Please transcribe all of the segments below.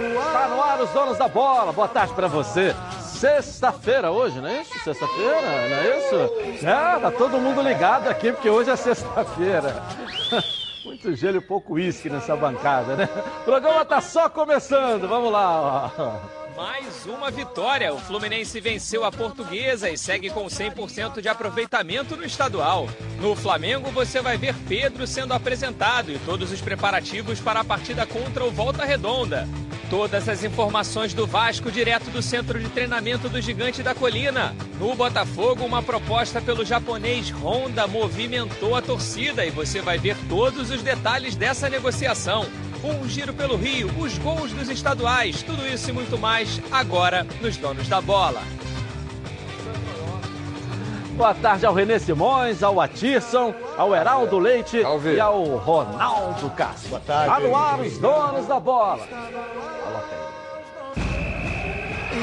no ar. Tá no ar os donos da bola. Boa tarde pra você. Sexta-feira hoje, não é isso? Sexta-feira, não é isso? É, tá todo mundo ligado aqui porque hoje é sexta-feira. Muito gelo e pouco uísque nessa bancada, né? O programa tá só começando. Vamos lá. ó. Mais uma vitória. O Fluminense venceu a Portuguesa e segue com 100% de aproveitamento no estadual. No Flamengo, você vai ver Pedro sendo apresentado e todos os preparativos para a partida contra o Volta Redonda. Todas as informações do Vasco direto do centro de treinamento do Gigante da Colina. No Botafogo, uma proposta pelo japonês Honda movimentou a torcida e você vai ver todos os detalhes dessa negociação. Um giro pelo Rio, os gols dos estaduais, tudo isso e muito mais agora nos Donos da Bola. Boa tarde ao Renê Simões, ao Atisson, ao Heraldo Leite Salve. e ao Ronaldo Castro. Boa tarde. Tá no ar os donos da bola.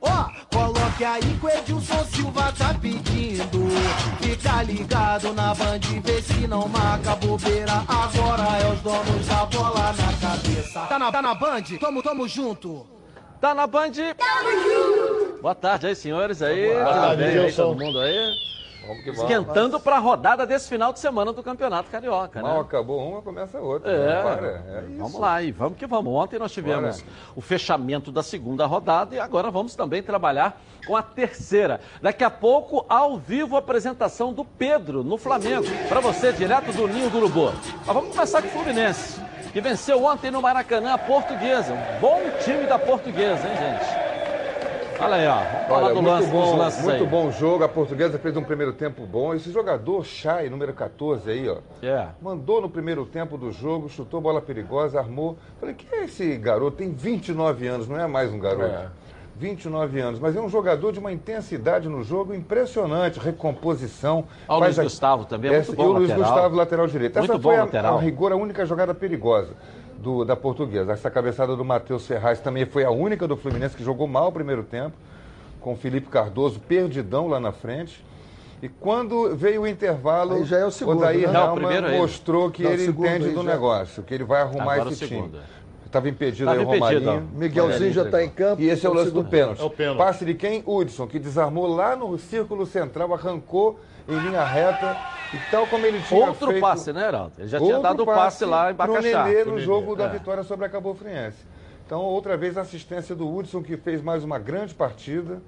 ó, coloque aí que o Edilson Silva tá pedindo. Fica ligado na band, vê se não marca bobeira. Agora é os donos da bola na cabeça. Tá na, tá na band? Tamo, tamo junto. Tá na Band? Boa tarde aí, senhores aí. Boa tarde, bem aí, Gilson. todo mundo aí? Vamos que vamos. Esquentando pra rodada desse final de semana do Campeonato Carioca, Mal né? acabou uma, começa outra. É, para. É isso. vamos lá e vamos que vamos. Ontem nós tivemos o fechamento da segunda rodada e agora vamos também trabalhar com a terceira. Daqui a pouco, ao vivo, a apresentação do Pedro no Flamengo. Para você, direto do Ninho do Urubu. Mas vamos começar com o Fluminense, que venceu ontem no Maracanã a Portuguesa. Um bom time da Portuguesa, hein, gente? Olha aí, ó. Olha, do muito lance, bom, lances muito aí. bom jogo. A portuguesa fez um primeiro tempo bom. Esse jogador, Chay, número 14 aí, ó. É. Mandou no primeiro tempo do jogo, chutou bola perigosa, armou. Falei, que é esse garoto? Tem 29 anos, não é mais um garoto. É. 29 anos, mas é um jogador de uma intensidade no jogo impressionante, recomposição. Ó, o Luiz Gustavo também, é muito Essa- bom E o Luiz lateral. Gustavo, lateral direito. Muito Essa foi a, lateral. a rigor a única jogada perigosa do, da portuguesa. Essa cabeçada do Matheus Ferraz também foi a única do Fluminense que jogou mal o primeiro tempo, com o Felipe Cardoso perdidão lá na frente. E quando veio o intervalo, Aí já é o segundo, Odair né? Não, o primeiro é ele. mostrou que Não, o ele segundo entende do já. negócio, que ele vai arrumar Agora o esse segundo, time. Estava impedido Tava aí o impedido, Romarinho. ó. Miguelzinho já está em campo. E esse é o lance do pênalti. É o pênalti. Passe de quem? Hudson, que desarmou lá no círculo central, arrancou em linha reta. E tal como ele tinha Outro feito... passe, né, Heraldo? Ele já tinha dado o passe lá em Bacaxá. Nenê no Nenê, jogo da é. vitória sobre a Cabo Friense. Então, outra vez, a assistência do Hudson, que fez mais uma grande partida.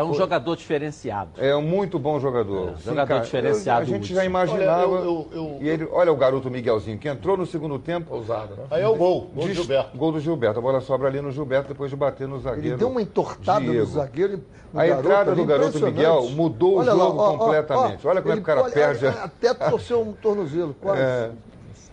É um jogador diferenciado. É um muito bom jogador. É, jogador diferenciado, eu- a gente já imaginava. Olha, eu- eu- eu- E ele, olha o garoto Miguelzinho, que entrou no segundo tempo. Ousado, né? Aí é o gol, gol do Gilberto. Gol do Gilberto. A bola sobra ali no Gilberto depois de bater no zagueiro. Ele deu uma entortada Diego. no zagueiro. no A garoto entrada do garoto. Miguel mudou o Olha lá, jogo ó, ó, completamente. ó, Olha como é que o cara olha, perde a- Até torceu um tornozelo, quase. É,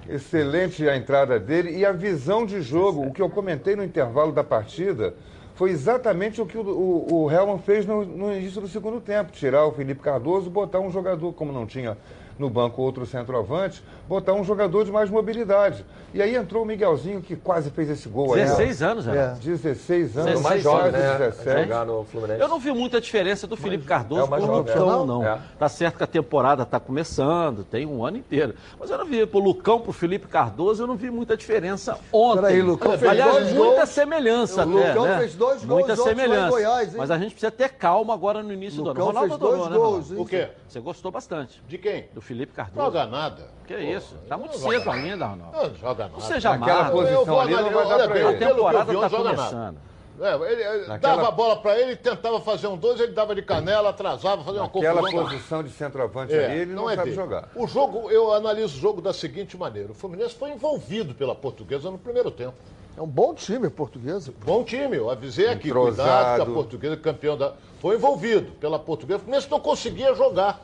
excelente a entrada dele e a visão de jogo. O que eu comentei no intervalo da partida foi exatamente o que o, o, o Helman fez no, no início do segundo tempo. Tirar o Felipe Cardoso, botar um jogador, como não tinha no banco outro centroavante, botar um jogador de mais mobilidade. E aí entrou o Miguelzinho, que quase fez esse gol aí. 16 anos, Heraldo. 16 anos, 16 mais jovem, né? 17. Jogar no Fluminense. Eu não vi muita diferença do Felipe Cardoso é o mais pro jovem, Lucão, é. não. É. Tá certo que a temporada tá começando, tem um ano inteiro. Mas eu não vi pro Lucão, pro Felipe Cardoso, eu não vi muita diferença ontem. Peraí, Lucão fez Aliás, dois muita gols. semelhança O até, Lucão né? fez dois gols Muita semelhança. Goiás, hein? Mas a gente precisa ter calma agora no início do ano. Lucão Ronaldo fez dois adorou, né, gols, Ronaldo? hein? O quê? Você gostou bastante De quem? do Felipe Cardoso. Joga nada. Que isso? Tá muito Não joga cedo ainda, Ronaldo. Não joga nada. Não seja Naquela posição ali não vai dar olha pra bem, A ele. eu temporada tá nada. começando. É, ele, ele Naquela- dava a bola pra ele, tentava fazer um dois, ele dava de canela, atrasava, fazia uma Aquela confusão. posição de centroavante É, ali, ele não, é sabe dele. jogar. O jogo, eu analiso o jogo da seguinte maneira: o Fluminense foi envolvido pela portuguesa no primeiro tempo. É um bom time português. Bom time, eu avisei aqui, Entrosado. cuidado que a portuguesa campeão da. Foi envolvido pela portuguesa. O Fluminense não conseguia jogar.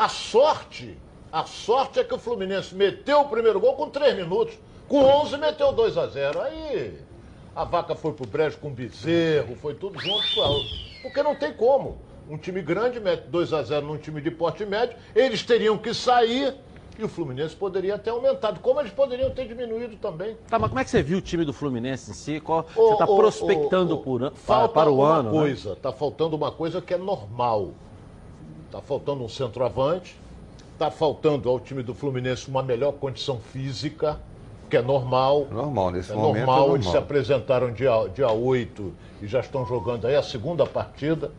A sorte, a sorte é que o Fluminense meteu o primeiro gol com 3 minutos. Com 11 meteu 2 a 0 Aí a vaca foi pro brejo com bezerro, foi tudo junto. Porque não tem como. Um time grande mete 2 a 0 num time de porte médio, eles teriam que sair E o Fluminense poderia ter aumentado, como eles poderiam ter diminuído também. Tá, mas como é que você viu o time do Fluminense em si? Qual, Ô, você está prospectando ô, ô, por, falta para, para o uma ano, né? coisa, tá faltando uma coisa que é normal. Tá faltando um centroavante, tá faltando ao time do Fluminense uma melhor condição física, que é normal. Normal, nesse É momento normal, é eles se normal. apresentaram dia, dia 8 e já estão jogando aí a segunda partida,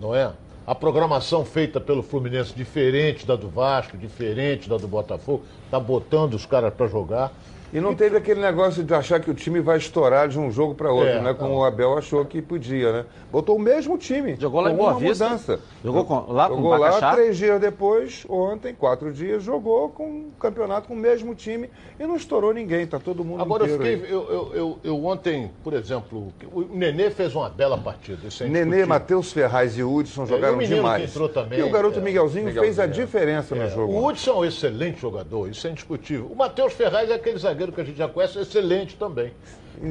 não é? A programação feita pelo Fluminense diferente da do Vasco, diferente da do Botafogo, tá botando os caras para jogar. E não teve aquele negócio de achar que o time vai estourar de um jogo para outro, É, né? Como não. o Abel achou que podia, né? Botou o mesmo time. Jogou lá com em Boa Vista? mudança. Jogou com- lá com Jogou o lá Bacaxá? três dias depois, ontem, quatro dias, jogou com o campeonato com o mesmo time e não estourou ninguém, tá todo mundo Agora, eu, fiquei, eu, eu, eu, eu ontem, por exemplo, o Nenê fez uma bela partida. Isso é Nenê. Matheus Ferraz e Hudson e jogaram o menino demais. que entrou também, e o garoto é, Miguelzinho, fez a Miguelzinho, diferença no É, jogo. o Hudson é um excelente jogador, isso é indiscutível. O Matheus Ferraz é aquele zagueiro que a gente já conhece, excelente também.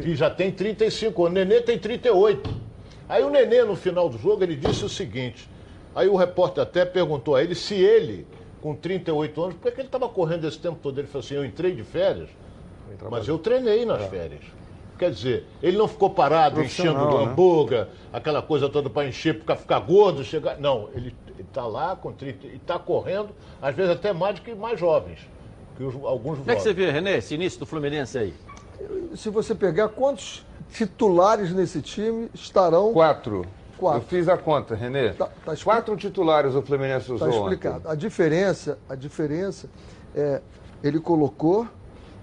Que já tem 35 anos. O Nenê tem 38. Aí o Nenê, no final do jogo, ele disse o seguinte. Aí o repórter até perguntou a ele se ele, com 38 anos, por que ele estava correndo esse tempo todo? Ele falou assim, eu entrei de férias, mas eu treinei nas férias. Quer dizer, ele não ficou parado enchendo o né? hambúrguer, aquela coisa toda para encher, para ficar gordo, chegar. Não, ele está lá com 30 e está correndo, às vezes até mais do que mais jovens. Que os- alguns Como é que você vê, Renê, esse início do Fluminense aí? Se você pegar quantos titulares nesse time estarão. Quatro. Quatro. Eu fiz a conta, Renê. Tá- tá expli- Quatro titulares o Fluminense usou Está ontem. explicado. A diferença, a diferença é, ele colocou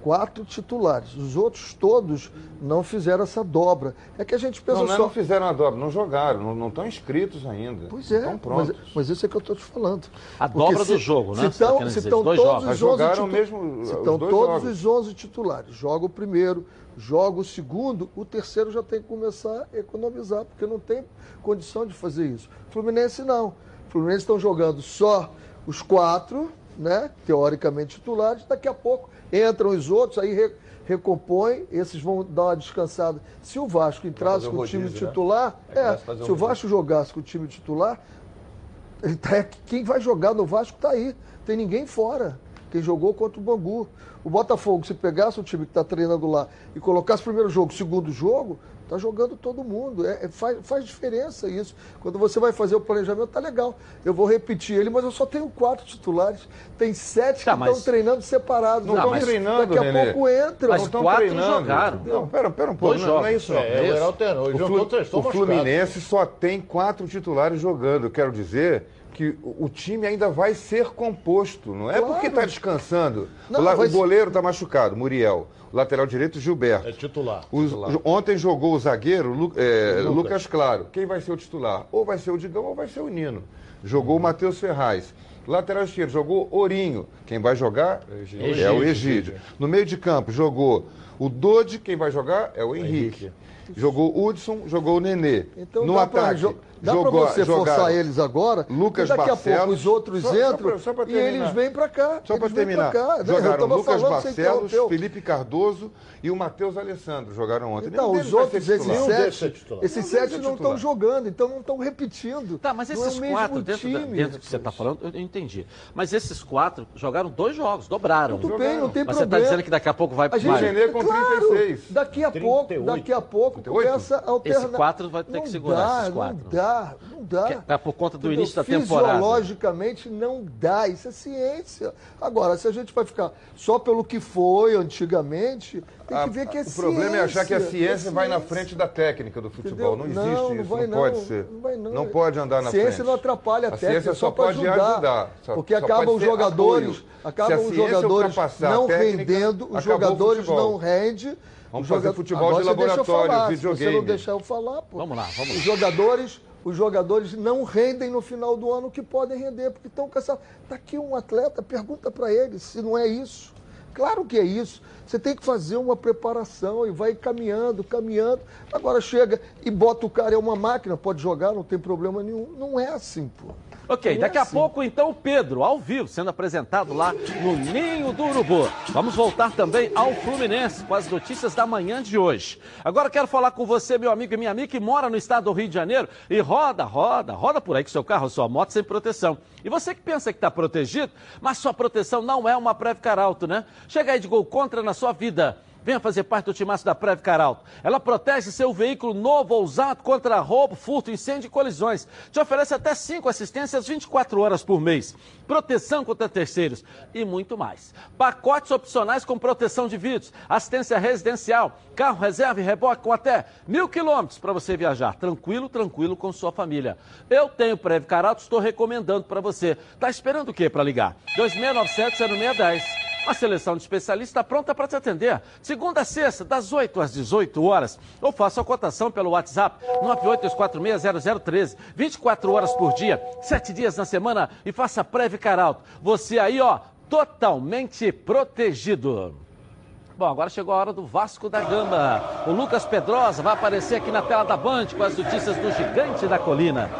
quatro titulares. Os outros todos não fizeram essa dobra. É que a gente pensa Não, não, é só. não fizeram a dobra, não jogaram, não, estão inscritos ainda. Pois é, estão mas, prontos. mas isso é que eu estou te falando. A Porque dobra do jogo, né? Se tá estão se todos jogos. os Mas 11 jogaram titu- mesmo, se os todos jogos. os 11 titulares. Joga o primeiro, joga o segundo, o terceiro já tem que começar a economizar, porque não tem condição de fazer isso. Fluminense não. Fluminense estão jogando só os quatro, né? Teoricamente titulares, daqui a pouco entram os outros, aí re- recompõe, esses vão dar uma descansada. Se o Vasco entrasse com o time rodízio, né? titular, é, fazer se o o Vasco jogasse com o time titular, tá- quem vai jogar no Vasco está aí. Tem ninguém fora. Quem jogou contra o Bangu. O Botafogo, se pegasse o time que está treinando lá e colocasse primeiro jogo, segundo jogo, tá jogando todo mundo. É, é- faz, faz diferença isso. Quando você vai fazer o planejamento, tá legal. Eu vou repetir ele, mas eu só tenho quatro titulares. Tem sete Tá, que mas- estão treinando separados. Não estão mas treinando, Daqui a Nenê. pouco entram. Mas Não estão quatro treinando. jogaram. Não, pera, pera um pouco. Dois Não, não é isso. não. É, isso. o. O, machucados. Fluminense só tem quatro titulares jogando. Eu quero dizer que o time ainda vai ser composto. Não é Claro. porque está descansando. Não, o, la- vai o goleiro está machucado, Muriel. O lateral direito, Gilberto. É titular. Os- ontem jogou o zagueiro Lu- é, Lucas. Lucas. Claro. Quem vai ser o titular? Ou vai ser o Digão ou vai ser o Nino. Jogou o Matheus Ferraz. Lateral esquerdo, jogou Ourinho. Quem vai jogar é o Egídio. No meio de campo, jogou o Dodi. Quem vai jogar é o Henrique. Jogou o Hudson, jogou o Nenê. Então no pra ataque, jo- dá pra jogou, você jogaram forçar eles agora, Lucas e daqui a Barcelos. pouco os outros Só- só entram pra- só pra e eles vêm pra cá. Só para terminar, pra cá. né? Jogaram tava Lucas você Barcelos. Felipe Cardoso e o Matheus Alessandro. Jogaram ontem. Então, os outros, esses sete, esses sete não estão jogando, então não estão repetindo. Tá, mas esses é o quatro, dentro, time, dentro que você está falando, eu entendi. Mas esses quatro jogaram dois jogos, dobraram. Tudo bem, não tem Mas você problema. está dizendo que daqui a pouco vai A gente, vai- Nenê com claro, 36. Daqui a pouco, 38. daqui a pouco 38? começa a alternar. Esse quatro vai ter que segurar, esses quatro. Não dá, não dá. É por conta do Entendeu? início da temporada. Fisiologicamente não dá, isso é ciência. Agora, se a gente vai ficar só pelo que foi antigamente, tem que A- ver que é o ciência. problema é achar que a é ciência vai na ciência. frente da técnica do futebol. Não Entendeu? existe não, isso, não, vai, não, não pode ser. Não, vai, não. pode andar na ciência frente. não atrapalha a, A técnica, ciência só só pode ajudar. ajudar, só- porque só acabam os jogadores, apoio. Acabam os ciência jogadores não técnica, rendendo, os o jogadores não rendem. Vamos os fazer joga- futebol Agora de laboratório, falar, Se você videogame. não deixar eu falar, pô. Vamos lá, vamos lá. Os jogadores, os jogadores não rendem no final do ano o que podem render, porque estão cansados. Está aqui um atleta, pergunta para ele se não é isso. Claro que é isso. Você tem que fazer uma preparação e vai caminhando, caminhando. Agora chega e bota o cara, é uma máquina, pode jogar, não tem problema nenhum. Não é assim, pô. Ok, daqui a pouco então o Pedro, ao vivo, sendo apresentado lá no Ninho do Urubu. Vamos voltar também ao Fluminense com as notícias da manhã de hoje. Agora quero falar com você, meu amigo e minha amiga, que mora no estado do Rio de Janeiro e roda, roda, roda por aí com seu carro, sua moto sem proteção. E você que pensa que está protegido, mas sua proteção não é uma Preve Caralto, né? Chega aí de gol contra na sua vida. Venha fazer parte do timaço da Preve Caralto. Ela protege seu veículo novo ou usado contra roubo, furto, incêndio e colisões. Te oferece até 5 assistências 24 horas por mês. Proteção contra terceiros e muito mais. Pacotes opcionais com proteção de vidros, assistência residencial, carro reserva e reboque com até mil quilômetros para você viajar. Tranquilo, tranquilo com sua família. Eu tenho Preve Caralto, estou recomendando para você. Tá esperando o quê para ligar? 2697-0610. A seleção de especialistas está pronta para te atender. Segunda a sexta, das 8 às 18 horas. Ou faça a cotação pelo WhatsApp 982460013. 24 horas por dia, 7 dias na semana e faça Preve Caralto. Você aí, ó, totalmente protegido. Bom, agora chegou a hora do Vasco da Gama. O Lucas Pedrosa vai aparecer aqui na tela da Band com as notícias do Gigante da Colina.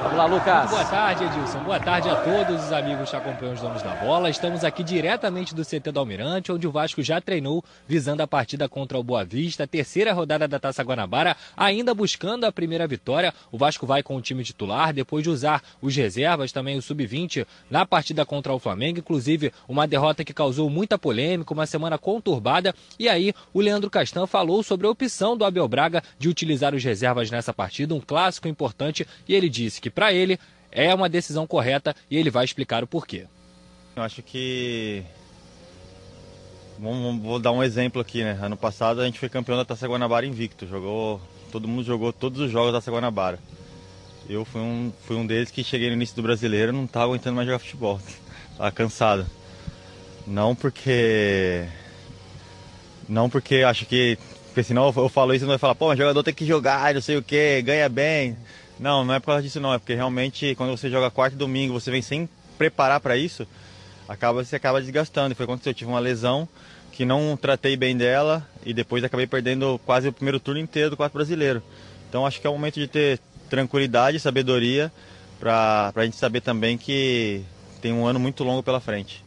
Vamos lá, Lucas. Muito boa tarde, Edilson. Boa tarde a todos os amigos que acompanham os donos da bola. Estamos aqui diretamente do CT do Almirante, onde o Vasco já treinou visando a partida contra o Boa Vista, terceira rodada da Taça Guanabara, ainda buscando a primeira vitória. O Vasco vai com o time titular, depois de usar os reservas, também o sub-20, na partida contra o Flamengo. Inclusive, uma derrota que causou muita polêmica, uma semana conturbada. E aí, o Leandro Castan falou sobre a opção do Abel Braga de utilizar os reservas nessa partida, um clássico importante, e ele disse que que para ele é uma decisão correta e ele vai explicar o porquê. Eu acho que. Vou dar um exemplo aqui, né? Ano passado a gente foi campeão da Taça Guanabara invicto. Jogou, todo mundo jogou todos os jogos da Taça Guanabara. Eu fui um, fui um deles que cheguei no início do brasileiro não estava aguentando mais jogar futebol. Tava cansado. Não porque. Não porque acho que. Porque senão eu falo isso e não vai falar, pô, mas jogador tem que jogar, não sei o que, ganha bem. Não, não é por causa disso não, é porque realmente quando você joga quarto e domingo, você vem sem preparar para isso, acaba você acaba desgastando. Foi quando eu tive uma lesão que não tratei bem dela e depois acabei perdendo quase o primeiro turno inteiro do quarto brasileiro. Então acho que é o momento de ter tranquilidade, sabedoria para a gente saber também que tem um ano muito longo pela frente.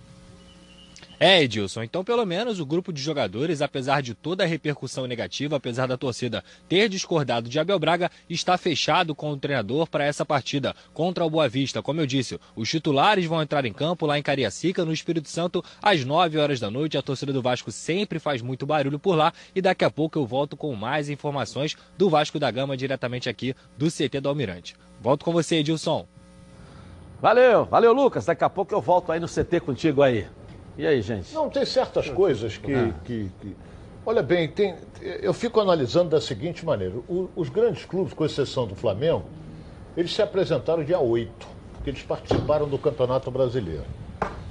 É, Edilson, então pelo menos o grupo de jogadores, apesar de toda a repercussão negativa, apesar da torcida ter discordado de Abel Braga, está fechado com o treinador para essa partida contra o Boa Vista. Como eu disse, os titulares vão entrar em campo lá em Cariacica, no Espírito Santo, às 9 horas da noite. A torcida do Vasco sempre faz muito barulho por lá e daqui a pouco eu volto com mais informações do Vasco da Gama diretamente aqui do CT do Almirante. Volto com você, Edilson. Valeu, valeu, Lucas. Daqui a pouco eu volto aí no CT contigo aí. E aí, gente? Não, tem certas coisas que. Ah. que, que... Olha bem, tem, eu fico analisando da seguinte maneira: o, os grandes clubes, com exceção do Flamengo, eles se apresentaram dia 8, porque eles participaram do Campeonato Brasileiro.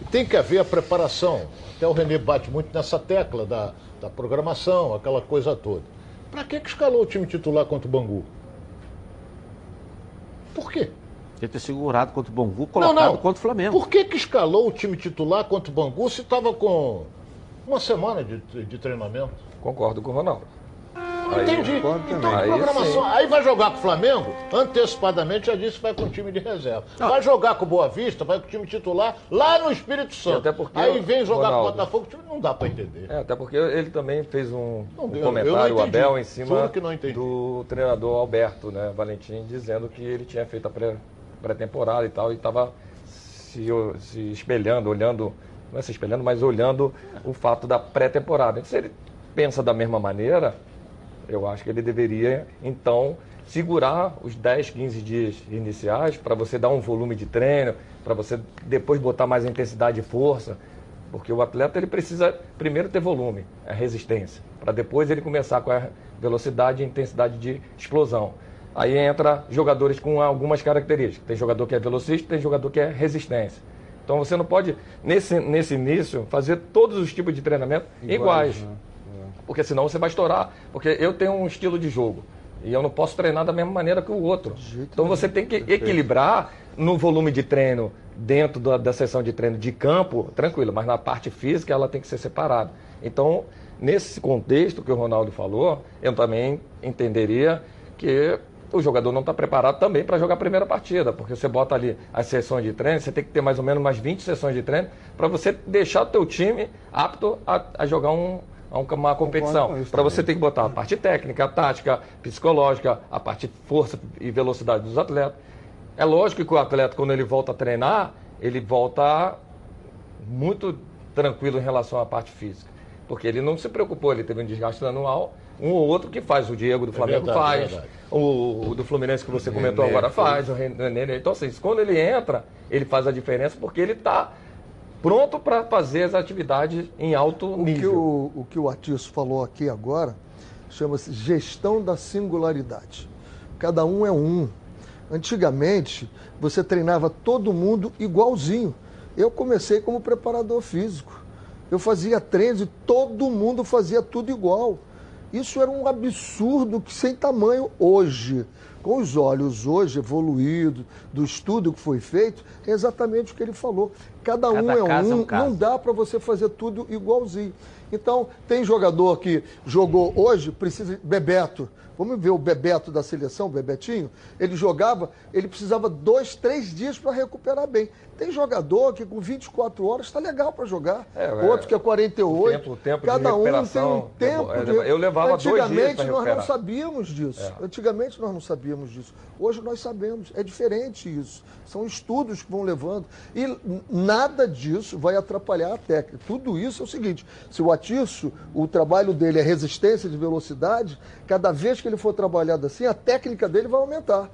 E tem que haver a preparação. Até o Renê bate muito nessa tecla da, da programação, aquela coisa toda. Para que, que escalou o time titular contra o Bangu? Por quê? Podia ter segurado contra o Bangu, colocado não, não. contra o Flamengo. Por que, que escalou o time titular contra o Bangu se estava com uma semana de, de treinamento? Concordo com o Ronaldo. Aí, Entendi. Então, aí, programação. Aí vai jogar com o Flamengo, antecipadamente já disse que vai com o time de reserva. Não. Vai jogar com o Boa Vista, vai com o time titular lá no Espírito Santo. Até porque aí vem jogar Ronaldo, com o Botafogo, não dá para entender. É, até porque ele também fez um, um comentário, o Abel, em cima do treinador Alberto né, Valentim, dizendo que ele tinha feito a pré pré-temporada e tal, e estava se, se espelhando, olhando, não é se espelhando, mas olhando o fato da pré-temporada. Então, se ele pensa da mesma maneira, eu acho que ele deveria, então, segurar os 10, 15 dias iniciais para você dar um volume de treino, para você depois botar mais intensidade e força, porque o atleta ele precisa primeiro ter volume, a resistência, para depois ele começar com a velocidade e intensidade de explosão. Aí entra jogadores com algumas características. Tem jogador que é velocista, tem jogador que é resistência. Então você não pode, nesse, nesse início, fazer todos os tipos de treinamento iguais. iguais. Né? Porque senão você vai estourar. Porque eu tenho um estilo de jogo. E eu não posso treinar da mesma maneira que o outro. Então você tem que equilibrar no volume de treino dentro da, da sessão de treino de campo, tranquilo, mas na parte física ela tem que ser separada. Então, nesse contexto que o Ronaldo falou, eu também entenderia que o jogador não está preparado também para jogar a primeira partida, porque você bota ali as sessões de treino, você tem que ter mais ou menos umas 20 sessões de treino para você deixar o teu time apto a, a jogar um, uma competição. Para você tem que botar a parte técnica, a tática, psicológica, a parte de força e velocidade dos atletas. É lógico que o atleta, quando ele volta a treinar, ele volta muito tranquilo em relação à parte física. Porque ele não se preocupou, ele teve um desgaste anual, um ou outro que faz, o Diego do é Flamengo é verdade, faz, é o, o, do Fluminense que você comentou Nenê, agora faz, o René. Então, assim, quando ele entra, ele faz a diferença porque ele está pronto para fazer as atividades em alto o nível. Que o, o que o Atiço falou aqui agora chama-se gestão da singularidade. Cada um é um. Antigamente, você treinava todo mundo igualzinho. Eu comecei como preparador físico. Eu fazia treinos e todo mundo fazia tudo igual. Isso era um absurdo que sem tamanho hoje. Com os olhos hoje evoluídos, do estudo que foi feito, é exatamente o que ele falou. Cada, Cada um é um, é um não dá para você fazer tudo igualzinho. Então, tem jogador que jogou hoje, precisa. Bebeto. Vamos ver o Bebeto da seleção, o Bebetinho. Ele jogava, ele precisava dois, três dias para recuperar bem. Tem jogador que com 24 horas está legal para jogar. É, Outro que é 48. O tempo, o tempo Cada um tem um tempo. De... Eu levava dois dias Antigamente nós não sabíamos disso. É. Antigamente nós não sabíamos disso. Hoje nós sabemos. É diferente isso. São estudos que vão levando. E nada disso vai atrapalhar a técnica. Tudo isso é o seguinte: se o Atiço, o trabalho dele é resistência de velocidade, cada vez que ele for trabalhado assim, a técnica dele vai aumentar.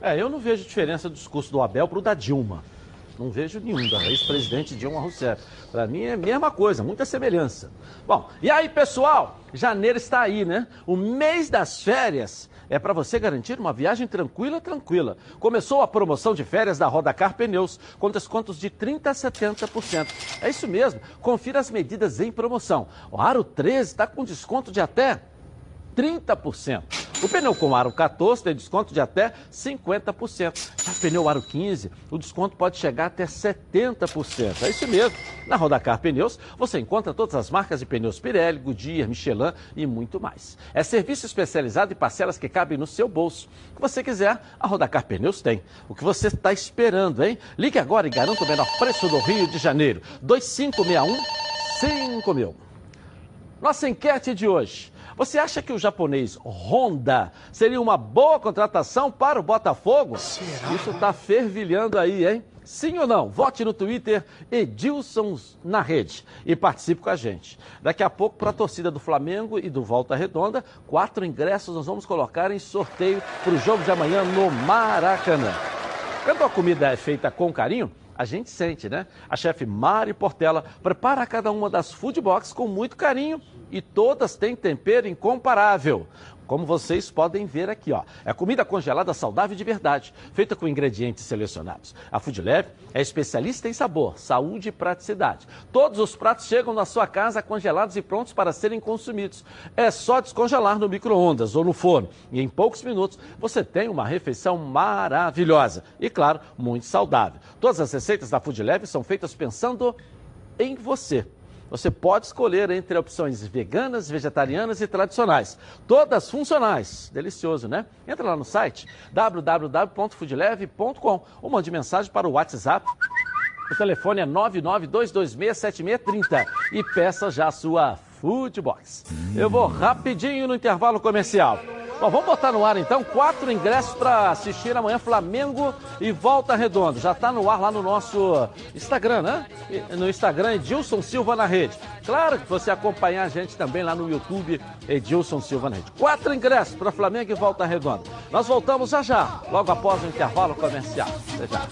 É, eu não vejo diferença do discurso do Abel para o da Dilma. Não vejo nenhum da ex-presidente Dilma Rousseff. Para mim é a mesma coisa, muita semelhança. Bom, e aí, pessoal? Janeiro está aí, né? O mês das férias é para você garantir uma viagem tranquila, tranquila. Começou a promoção de férias da Rodacar Pneus, com descontos de 30% a 70%. É isso mesmo, confira as medidas em promoção. O Aro 13 está com desconto de até 30%. O pneu com aro 14 tem desconto de até 50%. Já o pneu aro 15, o desconto pode chegar até 70%. É isso mesmo. Na Rodacar Pneus, você encontra todas as marcas de pneus Pirelli, Goodyear, Michelin e muito mais. É serviço especializado e parcelas que cabem no seu bolso. O que você quiser, a Rodacar Pneus tem. O que você está esperando, hein? Ligue agora e garanta o menor preço do Rio de Janeiro. 2561 5000. Nossa enquete de hoje. Você acha que o japonês Honda seria uma boa contratação para o Botafogo? Será? Isso está fervilhando aí, hein? Sim ou não? Vote no Twitter Edilson na rede e participe com a gente. Daqui a pouco, para a torcida do Flamengo e do Volta Redonda, quatro ingressos nós vamos colocar em sorteio para o jogo de amanhã no Maracanã. Quando a comida é feita com carinho, a gente sente, né? A chefe Mari Portela prepara cada uma das food box com muito carinho e todas têm tempero incomparável. Como vocês podem ver aqui, ó. É comida congelada saudável de verdade, feita com ingredientes selecionados. A Food Leve é especialista em sabor, saúde e praticidade. Todos os pratos chegam na sua casa congelados e prontos para serem consumidos. É só descongelar no micro-ondas ou no forno e em poucos minutos você tem uma refeição maravilhosa e, claro, muito saudável. Todas as receitas da Food Leve são feitas pensando em você. Você pode escolher entre opções veganas, vegetarianas e tradicionais. Todas funcionais. Delicioso, né? Entra lá no site www.foodleve.com ou mande mensagem para o WhatsApp. O telefone é 992267630 e peça já a sua Food Box. Eu vou rapidinho no intervalo comercial. Bom, vamos botar no ar então quatro ingressos para assistir amanhã Flamengo e Volta Redonda. Já está no ar lá no nosso Instagram, né? No Instagram, Edilson Silva na rede. Claro que você acompanhar a gente também lá no YouTube, Edilson Silva na. Quatro ingressos para Flamengo e Volta Redonda. Nós voltamos já já, logo após o intervalo comercial. Já.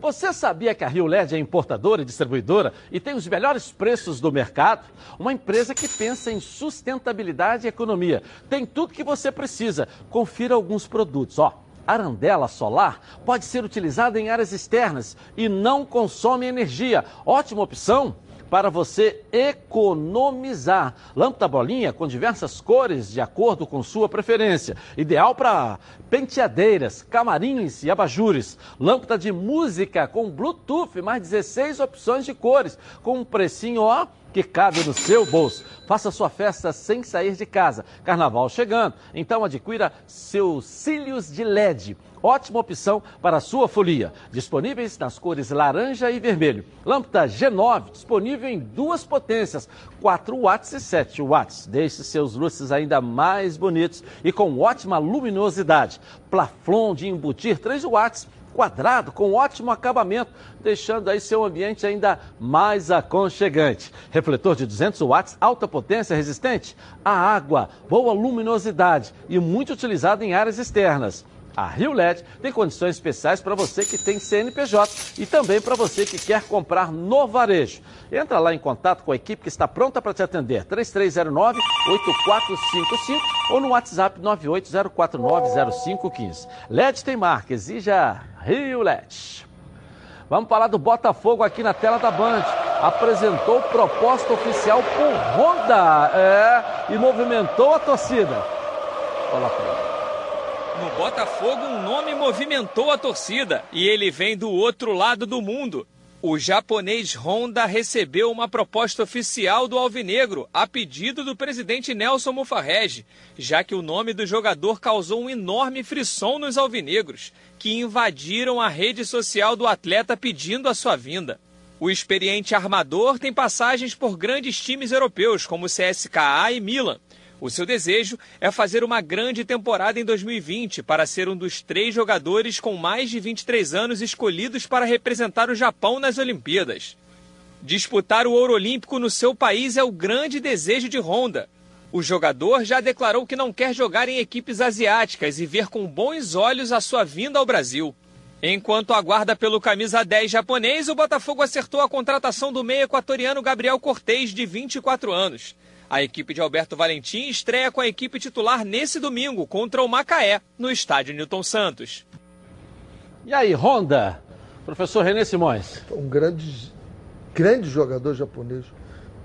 Você sabia que a Rio LED é importadora e distribuidora e tem os melhores preços do mercado? Uma empresa que pensa em sustentabilidade e economia. Tem tudo que você precisa. Confira alguns produtos, ó. Arandela solar pode ser utilizada em áreas externas e não consome energia. Ótima opção para você economizar. Lâmpada bolinha com diversas cores de acordo com sua preferência. Ideal para penteadeiras, camarins e abajures. Lâmpada de música com Bluetooth, mais 16 opções de cores, com um precinho ó que cabe no seu bolso. Faça sua festa sem sair de casa. Carnaval chegando, então adquira seus cílios de LED. Ótima opção para a sua folia. Disponíveis nas cores laranja e vermelho. Lâmpada G9, disponível em duas potências, 4 watts e 7 watts. Deixe seus luzes ainda mais bonitos e com ótima luminosidade. Plafon de embutir 3 watts quadrado com ótimo acabamento, deixando aí seu ambiente ainda mais aconchegante. Refletor de 200 watts, alta potência resistente à água, boa luminosidade e muito utilizado em áreas externas. A Rio LED tem condições especiais para você que tem CNPJ e também para você que quer comprar no varejo. Entra lá em contato com a equipe que está pronta para te atender. 3309-8455 ou no WhatsApp 980490515. LED tem marca, exija Rio LED. Vamos falar do Botafogo aqui na tela da Band. Apresentou proposta oficial por Honda é, e movimentou a torcida. Olha lá, no Botafogo, um nome movimentou a torcida e ele vem do outro lado do mundo. O japonês Honda recebeu uma proposta oficial do Alvinegro a pedido do presidente Nelson Mufarrege, já que o nome do jogador causou um enorme frisson nos alvinegros, que invadiram a rede social do atleta pedindo a sua vinda. O experiente armador tem passagens por grandes times europeus como CSKA e Milan o seu desejo é fazer uma grande temporada em 2020 para ser um dos três jogadores com mais de 23 anos escolhidos para representar o Japão nas Olimpíadas. Disputar o ouro olímpico no seu país é o grande desejo de Honda. O jogador já declarou que não quer jogar em equipes asiáticas e ver com bons olhos a sua vinda ao Brasil. Enquanto aguarda pelo camisa 10 japonês, o Botafogo acertou a contratação do meio equatoriano Gabriel Cortez, de 24 anos. A equipe de Alberto Valentim estreia com a equipe titular nesse domingo contra o Macaé, no estádio Newton Santos. E aí, Honda? Professor René Simões. Um grande, grande jogador japonês.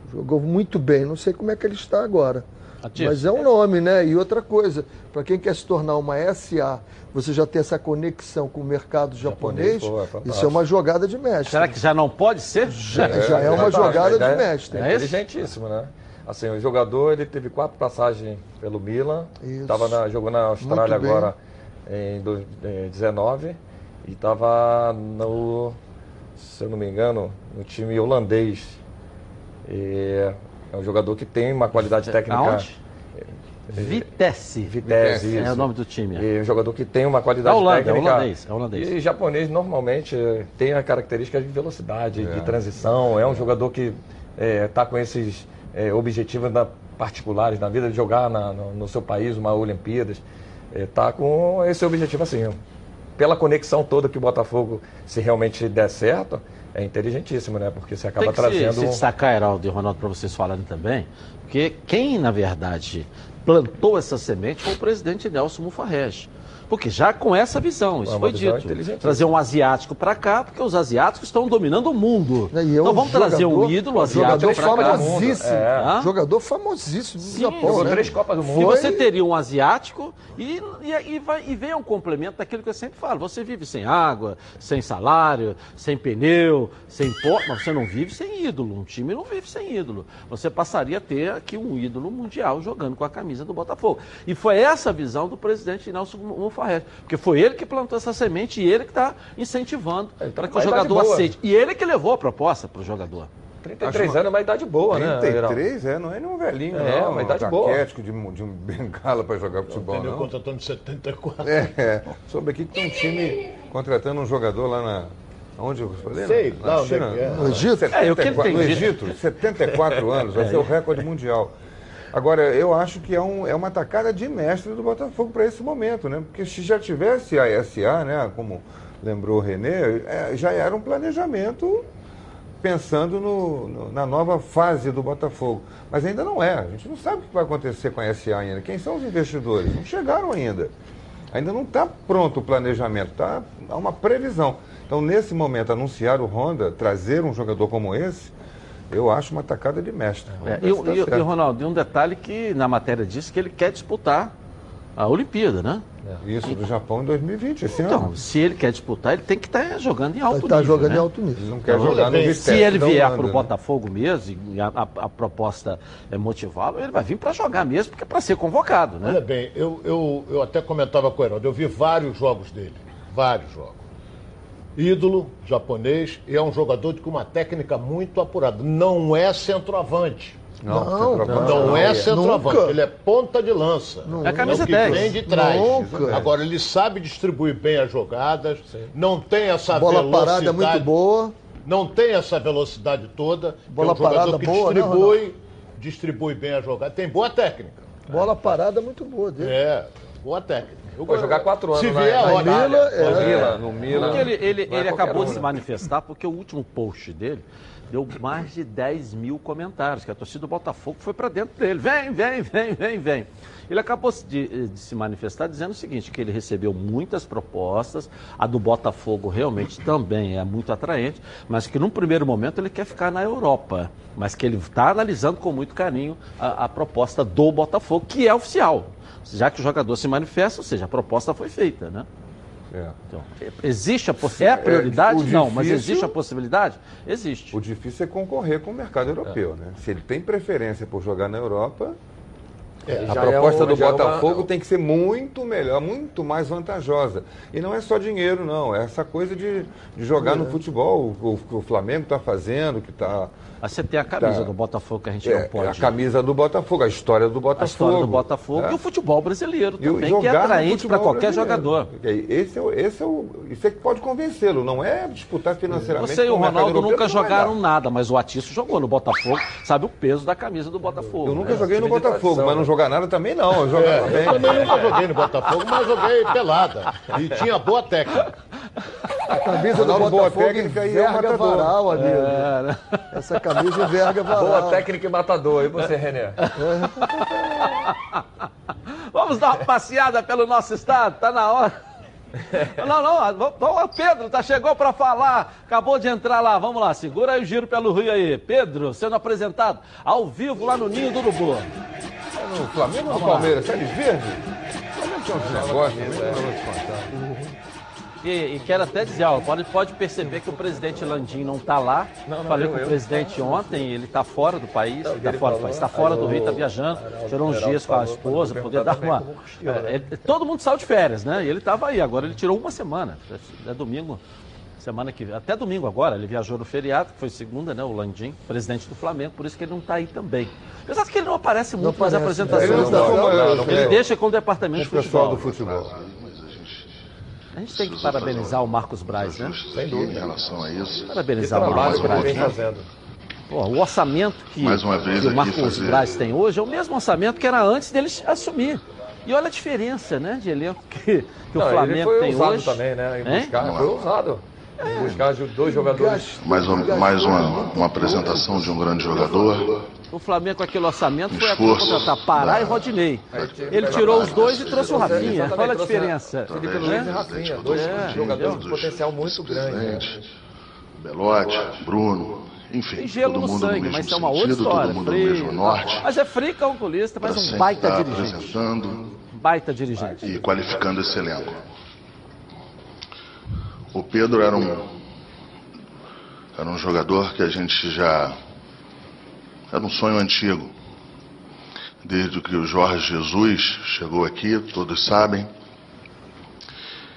Jogou muito bem. Não sei como é que ele está agora. Ativo. Mas é um nome, né? E outra coisa, para quem quer se tornar uma SA, você já ter essa conexão com o mercado japonês, japonês pô, é isso é uma jogada de mestre. Será que já não pode ser? Já é, já é, é uma jogada de mestre. É, é inteligentíssimo, né? Assim, o jogador ele teve quatro passagens pelo Milan, tava na, jogou na Austrália agora em 2019 e estava no, se eu não me engano, no time holandês. E é um jogador que tem uma qualidade técnica. Aonde? Vitesse. Vitesse, Vitesse é o nome do time. E um jogador que tem uma qualidade é Holanda, técnica. É holandês, é holandês. E japonês normalmente tem a característica de velocidade, é. de transição. É um jogador que está é, tá com esses é, objetivos na, particulares na vida, de jogar na, no, no, seu país uma Olimpíadas. Está é, com esse objetivo assim. Pela conexão toda que o Botafogo, se realmente der certo, é inteligentíssimo, né? Porque você acaba Tem que trazendo. Se, se destacar, Heraldo e Ronaldo, para vocês falarem também, porque quem, na verdade, plantou essa semente foi o presidente Nelson Mufarrege. Porque já com essa visão, isso é foi dito. Trazer um asiático para cá, porque os asiáticos estão dominando o mundo. É então vamos jogador, trazer um ídolo asiático para cá. Famosíssimo. É. Jogador famosíssimo do Sim, Japão. Jogou né? três Copas do Mundo. E você teria um asiático e, e, e, vai, e vem um complemento daquilo que eu sempre falo. Você vive sem água, sem salário, sem pneu, sem porta, mas você não vive sem ídolo. Um time não vive sem ídolo. Você passaria a ter aqui um ídolo mundial jogando com a camisa do Botafogo. E foi essa a visão do presidente Nelson Mufarrege. Porque foi ele que plantou essa semente e ele que está incentivando então, para que o jogador aceite. E ele que levou a proposta para o jogador. 33 uma... anos é uma idade boa, 33, né? 33, é, não é nenhum velhinho, é, não. uma idade boa. de, de um bengala para jogar futebol, não. contratando de 74. É, é. Soube aqui que tem um time contratando um jogador lá na... Onde eu falei? Sei, na, na China. É. No Egito? 74, é, eu que no Egito, 74 anos, vai ser o recorde mundial. Agora, eu acho que é, um, é uma tacada de mestre do Botafogo para esse momento, né? Porque se já tivesse a SA, né, como lembrou o Renê, é, já era um planejamento pensando no, no, na nova fase do Botafogo. Mas ainda não é. A gente não sabe o que vai acontecer com a SA ainda. Quem são os investidores? Não chegaram ainda. Ainda não está pronto o planejamento, está uma previsão. Então, nesse momento, anunciar o Honda, trazer um jogador como esse, eu acho uma tacada de mestre. É, e, e, tá e, Ronaldo, e um detalhe que na matéria diz que ele quer disputar a Olimpíada, né? É. Isso do Japão em 2020, esse então, ano. se ele quer disputar, ele tem que estar tá jogando em alto nível. Está jogando né? em alto nível. Ele não quer então, jogar no bem, Se ele vier para o né? Botafogo mesmo, e a, a, a proposta é motivá-lo, ele vai vir para jogar mesmo, porque é para ser convocado, né? Olha bem, eu, eu, eu até comentava com o Heraldo, eu vi vários jogos dele, vários jogos. Ídolo japonês e é um jogador com uma técnica muito apurada. Não é centroavante não, não, não, não é centroavante, Nunca. ele é ponta de lança. É a camisa é o que 10. vem de trás. Nunca. Agora, ele sabe distribuir bem as jogadas, Sim. não tem essa Bola velocidade. parada é muito boa. Não tem essa velocidade toda. Bola é um parada que boa, distribui, né, distribui bem a jogada. Tem boa técnica. Bola parada é muito boa dele. É, boa técnica. Eu vou jogar quatro anos se vier na, na, Mila, é, no Mila, no Mila. Porque ele, ele, ele acabou de se manifestar porque o último post dele deu mais de 10 mil comentários, que a torcida do Botafogo foi para dentro dele. Vem, vem, vem, vem, vem. Ele acabou de, de, se manifestar dizendo o seguinte, que ele recebeu muitas propostas, a do Botafogo realmente também é muito atraente, mas que num primeiro momento ele quer ficar na Europa, mas que ele está analisando com muito carinho a, a proposta do Botafogo, que é oficial. Já que o jogador se manifesta, ou seja, a proposta foi feita, né? É. Então, existe a é a prioridade? É, não, mas existe a possibilidade? Existe. O difícil é concorrer com o mercado europeu, é. né? Se ele tem preferência por jogar na Europa, é, a proposta é do Botafogo uma... tem que ser muito melhor, muito mais vantajosa. E não é só dinheiro, não. É essa coisa de, de jogar no futebol, o que o Flamengo está fazendo, que está você tem a camisa tá. do Botafogo que a gente é, não pode. A camisa do Botafogo, a história do Botafogo. A história do Botafogo é. e o futebol brasileiro também, que é atraente para qualquer brasileiro. jogador. Esse é, o, esse é o, isso é que pode convencê-lo, não é disputar financeiramente. Você e o Ronaldo nunca jogaram nada, mas o Atício jogou no Botafogo, sabe o peso da camisa do Botafogo. Eu nunca né? joguei no Botafogo, mas não jogar nada também não. Eu, jogava é, eu também nunca joguei no Botafogo, mas joguei pelada. E tinha boa técnica. A camisa do Botafogo técnica e é varal, amigo. É, né? Essa camisa enverga varal. Boa técnica e matador. E você, René? Vamos dar uma passeada pelo nosso estado? Tá na hora. Não, não, Pedro, tá, chegou para falar, acabou de entrar lá, vamos lá, segura aí o giro pelo Rio aí. Pedro, sendo apresentado ao vivo lá no Ninho do Urubu. É no Flamengo ou no Palmeiras? De verde? Flamengo tem uns negócios, né? E, e, quero até dizer, ó, pode, pode perceber que o presidente Landim não está lá. Não, não, Falei eu, com eu. o presidente ontem, ele está fora do país, está fora do país, está fora do Rio, está viajando, tirou uns dias com a esposa, poder dar uma. É, é, todo mundo saiu de férias, né? E ele estava aí, agora ele tirou uma semana. É, é domingo, semana que até domingo agora, ele viajou no feriado, que foi segunda, né? O Landim, presidente do Flamengo, por isso que ele não está aí também. Apesar que ele não aparece muito não nas aparece, apresentações. Ele, não, ele deixa com o departamento de futebol. do futebol. A gente tem que parabenizar o Marcos Braz, né? Sem dúvida. Em relação a isso. Parabenizar o Marcos Braz. Né? Pô, o orçamento que, que o Marcos fazer... Braz tem hoje é o mesmo orçamento que era antes dele assumir. E olha a diferença, né, de elenco que, que Não, o Flamengo ele foi tem usado hoje. também, né? Em buscar, foi usado. É. Buscar dois jogadores. Mais, um, mais uma, uma apresentação de um grande jogador. O Flamengo com aquele orçamento foi a contratar Pará e Rodinei. Ele tirou os dois e trouxe o Rafinha. Olha a diferença. Felipe Luiz e Rafinha, dois é. jogadores de potencial muito grande. Né? Belote, Bruno, enfim, Tem gelo no sangue, mas é uma outra história. Frio, norte, mas é frio calculista, mas um baita dirigente. Baita dirigente. E qualificando esse elenco. O Pedro era um, era um jogador que a gente já era um sonho antigo. Desde que o Jorge Jesus chegou aqui, todos sabem.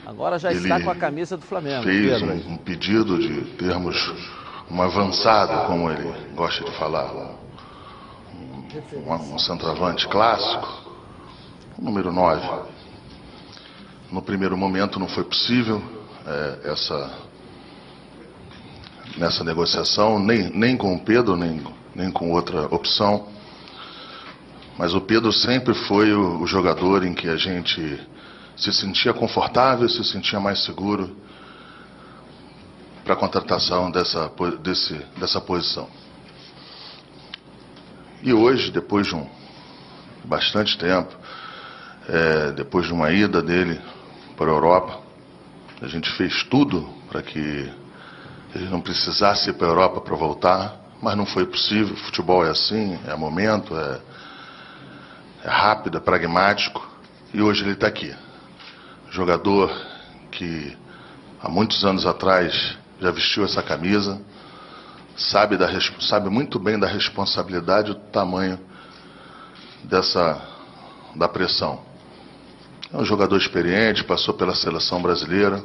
Agora já Ele está com a camisa do Flamengo. Fez um, um, pedido de termos um avançado, como ele gosta de falar, um, um centroavante clássico, número 9. No primeiro momento não foi possível é, essa nessa negociação, nem, nem com o Pedro, nem nem com outra opção. Mas o Pedro sempre foi o, o jogador em que a gente se sentia confortável, se sentia mais seguro para a contratação dessa, desse, dessa posição. E hoje, depois de um bastante tempo, é, depois de uma ida dele para a Europa, a gente fez tudo para que ele não precisasse ir para a Europa para voltar mas não foi possível. Futebol é assim, é momento, é, é rápido, é pragmático. E hoje ele está aqui. Jogador que há muitos anos atrás já vestiu essa camisa, sabe, da, sabe muito bem da responsabilidade e do tamanho dessa da pressão. É um jogador experiente, passou pela seleção brasileira.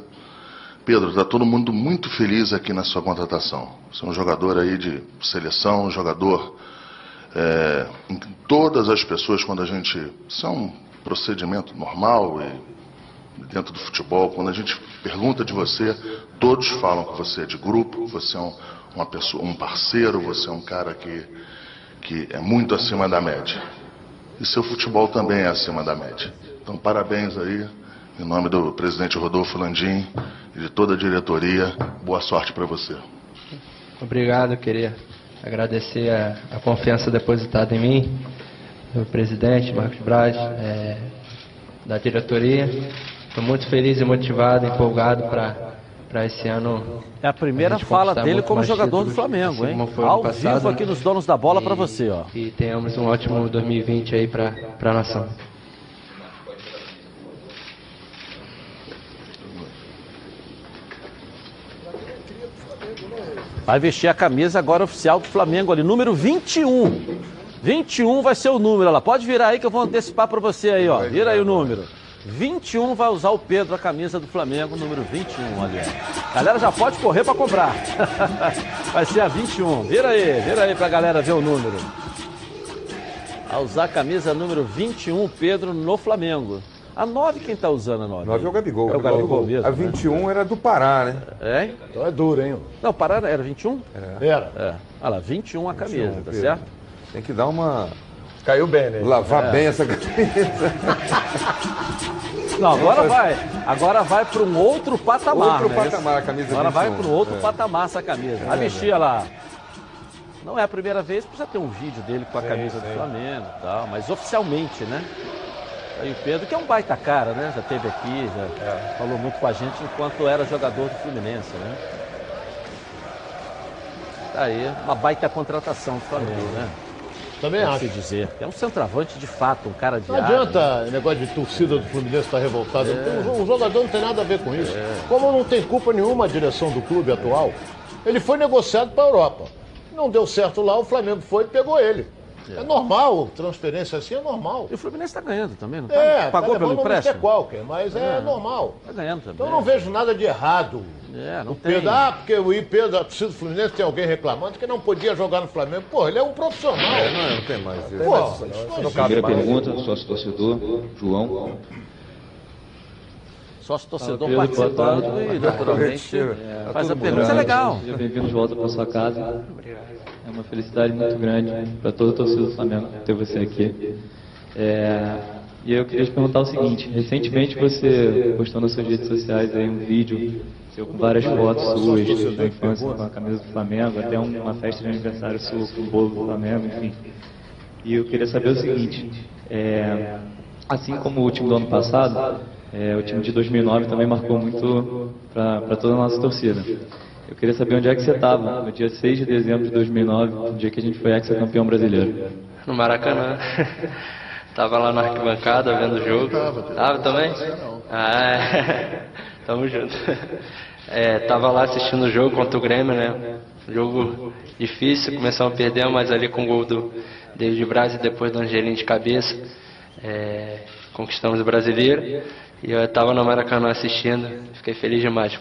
Pedro, está todo mundo muito feliz aqui na sua contratação. Você é um jogador aí de seleção, um jogador. É, todas as pessoas, quando a gente. Isso é um procedimento normal e dentro do futebol, quando a gente pergunta de você, todos falam que você é de grupo, você é um, uma pessoa, um parceiro, você é um cara que, que é muito acima da média. E seu futebol também é acima da média. Então, parabéns aí, em nome do presidente Rodolfo Landim e de toda a diretoria. Boa sorte para você. Obrigado, queria agradecer a, a, confiança depositada em mim, do presidente Marcos Braz, é, da diretoria. Estou muito feliz e motivado, empolgado para para esse ano. É a primeira a fala dele como jogador do Flamengo, hein? Ao passado, vivo aqui nos donos da bola para você, ó. E tenhamos um ótimo 2020 aí para a nação. Vai vestir a camisa agora oficial do Flamengo ali, número 21. 21 vai ser o número, ela pode virar aí que eu vou antecipar para você aí, ó. Vira aí o número. 21 vai usar o Pedro a camisa do Flamengo, número 21 ali. Galera já pode correr para comprar. vai ser a 21. Vira aí, vira aí pra galera ver o número. A usar a camisa número 21, Pedro no Flamengo. A 9, quem tá usando a 9? 9 é o Gabigol. É o Gabigol mesmo. A 21 né? era do Pará, né? É? Então é duro, hein? Não, o Pará era 21? É. Era. É. Olha lá, 21 a camisa, 21, tá Pedro. certo? Tem que dar uma. Caiu bem, né? Lavar é. bem essa camisa. Não, agora vai. Agora vai para um outro patamar. Outro né? patamar a camisa Agora 21. vai para um outro é. patamar essa camisa. É, a mexia lá. Não é a primeira vez, precisa ter um vídeo dele com a sim, camisa sim. do Flamengo e tal, mas oficialmente, né? Aí o Pedro, que é um baita cara, né? Já teve aqui, já é. falou muito com a gente enquanto era jogador do Fluminense, né? Tá aí, uma baita contratação do Flamengo, né? Também acho. dizer. É um centroavante de fato, um cara de Não adianta né? negócio de torcida do Fluminense estar tá revoltado. É. O jogador não tem nada a ver com isso. É. Como não tem culpa nenhuma a direção do clube atual, ele foi negociado para a Europa. Não deu certo lá, o Flamengo foi e pegou ele. É. é. normal, transferência assim é normal. E o Fluminense está ganhando também, não tá? É, pagou tá pelo empréstimo? É qualquer, mas é, é normal. Está ganhando também. Então eu não vejo nada de errado. É, não o tem. Pedro, ah, porque o IP da torcida do Fluminense tem alguém reclamando que não podia jogar no Flamengo. Pô, ele é um profissional. É, não, não tem mais. Pô, isso, isso não Primeira pergunta, sócio torcedor, João. Sócio torcedor ah, participando e naturalmente é, faz a pergunta. Isso é legal. Seja bem-vindo de volta para sua casa. É uma felicidade muito grande para toda a torcida do Flamengo ter você aqui. É, e eu queria te perguntar o seguinte: recentemente você postou nas suas redes sociais aí um vídeo seu com várias fotos suas da infância com a camisa do Flamengo, até uma festa de aniversário sua com o bolo do Flamengo, enfim. E eu queria saber o seguinte: é, assim como o time do ano passado, é, o time de 2009 também marcou muito para toda a nossa torcida. Eu queria saber onde é que você estava no dia 6 de dezembro de 2009, no dia que a gente foi ex-campeão brasileiro. No Maracanã. Tava lá na arquibancada vendo o jogo. Tava também? Ah, é. Tamo junto. É, tava lá assistindo o jogo contra o Grêmio, né? Jogo difícil, começamos a perder, mas ali com o gol do David Braz e depois do Angelim de cabeça, é, conquistamos o brasileiro. E eu estava no Maracanã assistindo, fiquei feliz demais.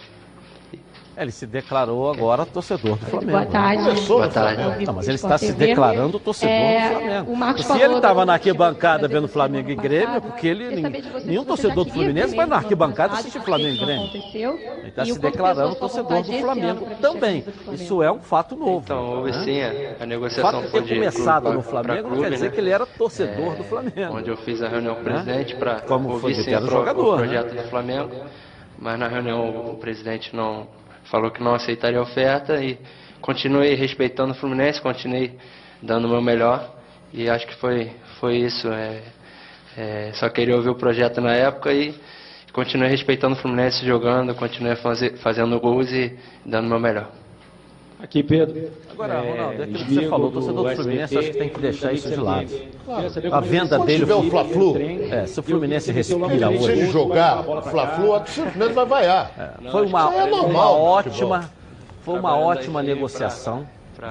Ele se declarou agora torcedor do Flamengo. Boa tarde. Boa tarde. Não, mas ele está se declarando torcedor é, do Flamengo. O Marcos se ele estava na arquibancada vendo Flamengo e Grêmio, é porque ele, nenhum torcedor do Fluminense vai na arquibancada assistir Flamengo e Grêmio. Ele está se declarando torcedor do Flamengo também. Isso é um fato novo. Então, houve sim, a negociação foi de começado no Flamengo não quer dizer né? que ele era torcedor do Flamengo. Onde eu fiz a reunião com o presidente para ouvir sim o projeto do Flamengo. Mas na reunião o presidente não falou que não aceitaria a oferta e continuei respeitando o Fluminense, continuei dando o meu melhor e acho que foi, foi isso. É, é, só queria ouvir o projeto na época e continuei respeitando o Fluminense jogando, continuei fazendo gols e dando o meu melhor. Aqui, Pedro. Agora, é, Ronaldo, é aquilo que você falou, o torcedor do Fluminense, acho que tem que deixar isso de lado. Claro. A venda dele... Se o Fla-Flu... É, se o Fluminense respira hoje... Se ele jogar Fla-Flu, o Fluminense vai vaiar. É, foi uma, é normal, uma ótima... Foi uma ótima negociação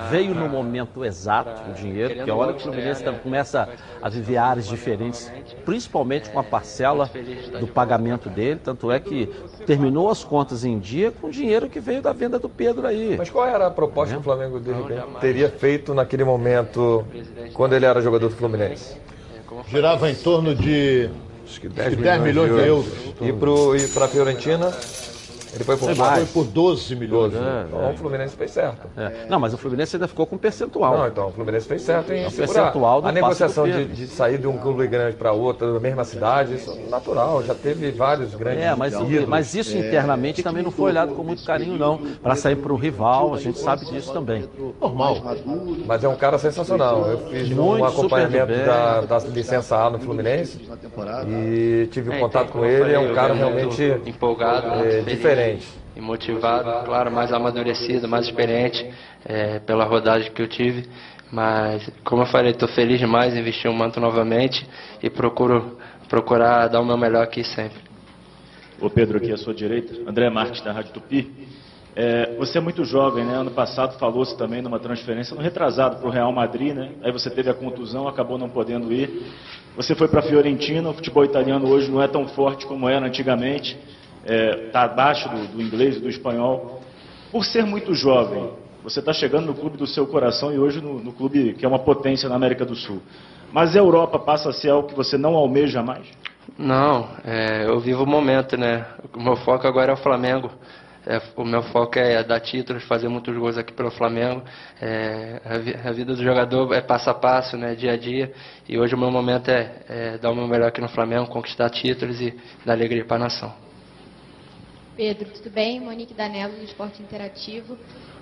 veio no momento exato o dinheiro, porque a hora que o Fluminense começa a viver áreas diferentes, principalmente com a parcela do pagamento dele, tanto é que terminou as contas em dia com o dinheiro que veio da venda do Pedro aí. Mas qual era a proposta que o Flamengo de repente teria feito naquele momento, quando ele era jogador do Fluminense? Girava em torno de Acho que 10, 10 milhões, de euros. E para a Fiorentina? Ele foi por, foi por 12 milhões. É, então é. o Fluminense fez certo. É. Não, mas o Fluminense ainda ficou com percentual. Não, então o Fluminense fez certo em é percentual A negociação de, de, sair de um clube grande para outro, da mesma cidade, isso é natural. Já teve vários grandes. É, mas, mas isso é. internamente também não foi olhado com muito carinho, não. Para sair para o rival, a gente sabe disso também. Normal. Mas é um cara sensacional. Eu fiz muito, um acompanhamento da, da licença A no Fluminense e tive um contato com ele. É um cara realmente empolgado, é, diferente diferente. E motivado, claro, mais amadurecido, mais experiente é, pela rodagem que eu tive. Mas, como eu falei, estou feliz demais em vestir o manto novamente e procuro procurar dar o meu melhor aqui sempre. Ô Pedro, aqui à sua direita, André Marques da Rádio Tupi. É, você é muito jovem, né? Ano passado falou-se também numa transferência no retrasado para o Real Madrid, né? Aí você teve a contusão, acabou não podendo ir. Você foi para a Fiorentina, o futebol italiano hoje não é tão forte como era antigamente está é, tá abaixo do, do inglês e do espanhol. Por ser muito jovem, você está chegando no clube do seu coração e hoje no, no, clube que é uma potência na América do Sul. Mas a Europa passa a ser algo que você não almeja mais? Não, é, eu vivo o momento, né? O meu foco agora é o Flamengo. É, o meu foco é dar títulos, fazer muitos gols aqui pelo Flamengo. É, a, a, vida do jogador é passo a passo, né, dia a dia. E hoje o meu momento é, é dar o meu melhor aqui no Flamengo, conquistar títulos e dar alegria para a nação. Pedro, tudo bem? Monique Danello, do Esporte Interativo.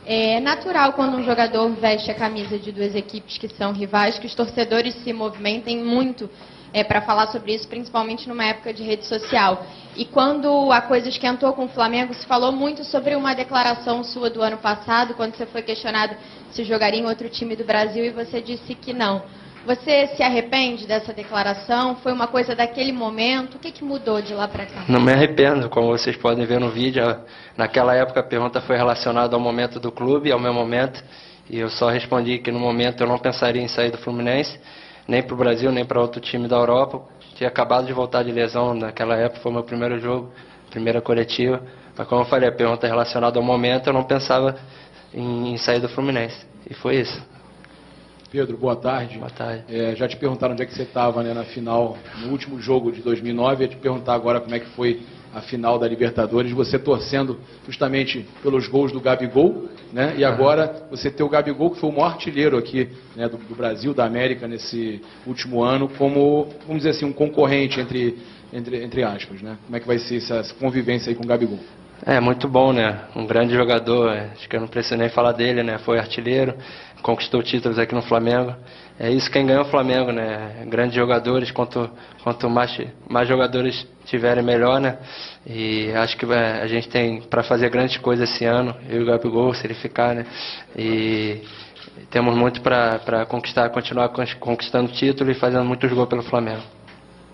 É natural quando um jogador veste a camisa de duas equipes que são rivais, que os torcedores se movimentem muito é, para falar sobre isso, principalmente numa época de rede social. E quando a coisa esquentou com o Flamengo, se falou muito sobre uma declaração sua do ano passado, quando você foi questionado se jogaria em outro time do Brasil e você disse que não. Você se arrepende dessa declaração? Foi uma coisa daquele momento? O que, que mudou de lá para cá? Não me arrependo, como vocês podem ver no vídeo. Naquela época a pergunta foi relacionada ao momento do clube, ao meu momento. E eu só respondi que no momento eu não pensaria em sair do Fluminense, nem para o Brasil, nem para outro time da Europa. Tinha acabado de voltar de lesão naquela época, foi meu primeiro jogo, primeira coletiva. Mas como eu falei, a pergunta é relacionada ao momento, eu não pensava em sair do Fluminense. E foi isso. Pedro, boa tarde. Boa tarde. É, já te perguntaram onde é que você estava né, na final, no último jogo de 2009. Ia te perguntar agora como é que foi a final da Libertadores, você torcendo justamente pelos gols do Gabigol, né? E agora você ter o Gabigol, que foi o maior artilheiro aqui né, do, do, Brasil, da América, nesse último ano, como, vamos dizer assim, um concorrente entre, entre, entre aspas, né? Como é que vai ser essa convivência aí com o Gabigol? É, muito bom, né? Um grande jogador, é, acho que eu não preciso nem falar dele, né? Foi artilheiro, conquistou títulos aqui no Flamengo. É isso quem ganha o Flamengo, né? Grandes jogadores, quanto, quanto mais, mais jogadores tiverem, melhor, né? E acho que a gente tem para fazer grandes coisas esse ano, eu e o Gabigol, se ele ficar, né? E temos muito para conquistar, continuar conquistando títulos e fazendo muitos gols pelo Flamengo.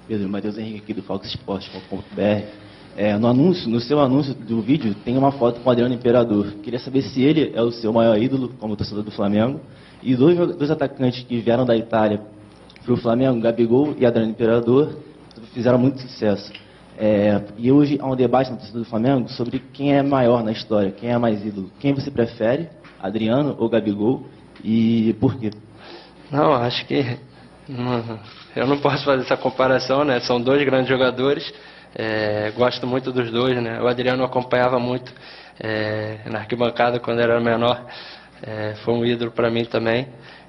Pedro, Matheus Henrique aqui do FoxSports.com.br. É, no anúncio, no seu anúncio do vídeo, tem uma foto com o Adriano Imperador. Queria saber se ele é o seu maior ídolo como torcedor do Flamengo. E dois, dois atacantes que vieram da Itália para o Flamengo, Gabigol e Adriano Imperador, fizeram muito sucesso. É, e hoje há um debate na torcida do Flamengo sobre quem é maior na história, quem é mais ídolo. Quem você prefere, Adriano ou Gabigol? E por quê? Não, acho que. eu não posso fazer essa comparação, né? São dois grandes jogadores é, gosto muito dos dois, né? O Adriano acompanhava muito é, na arquibancada quando era menor. É, foi um ídolo para mim também.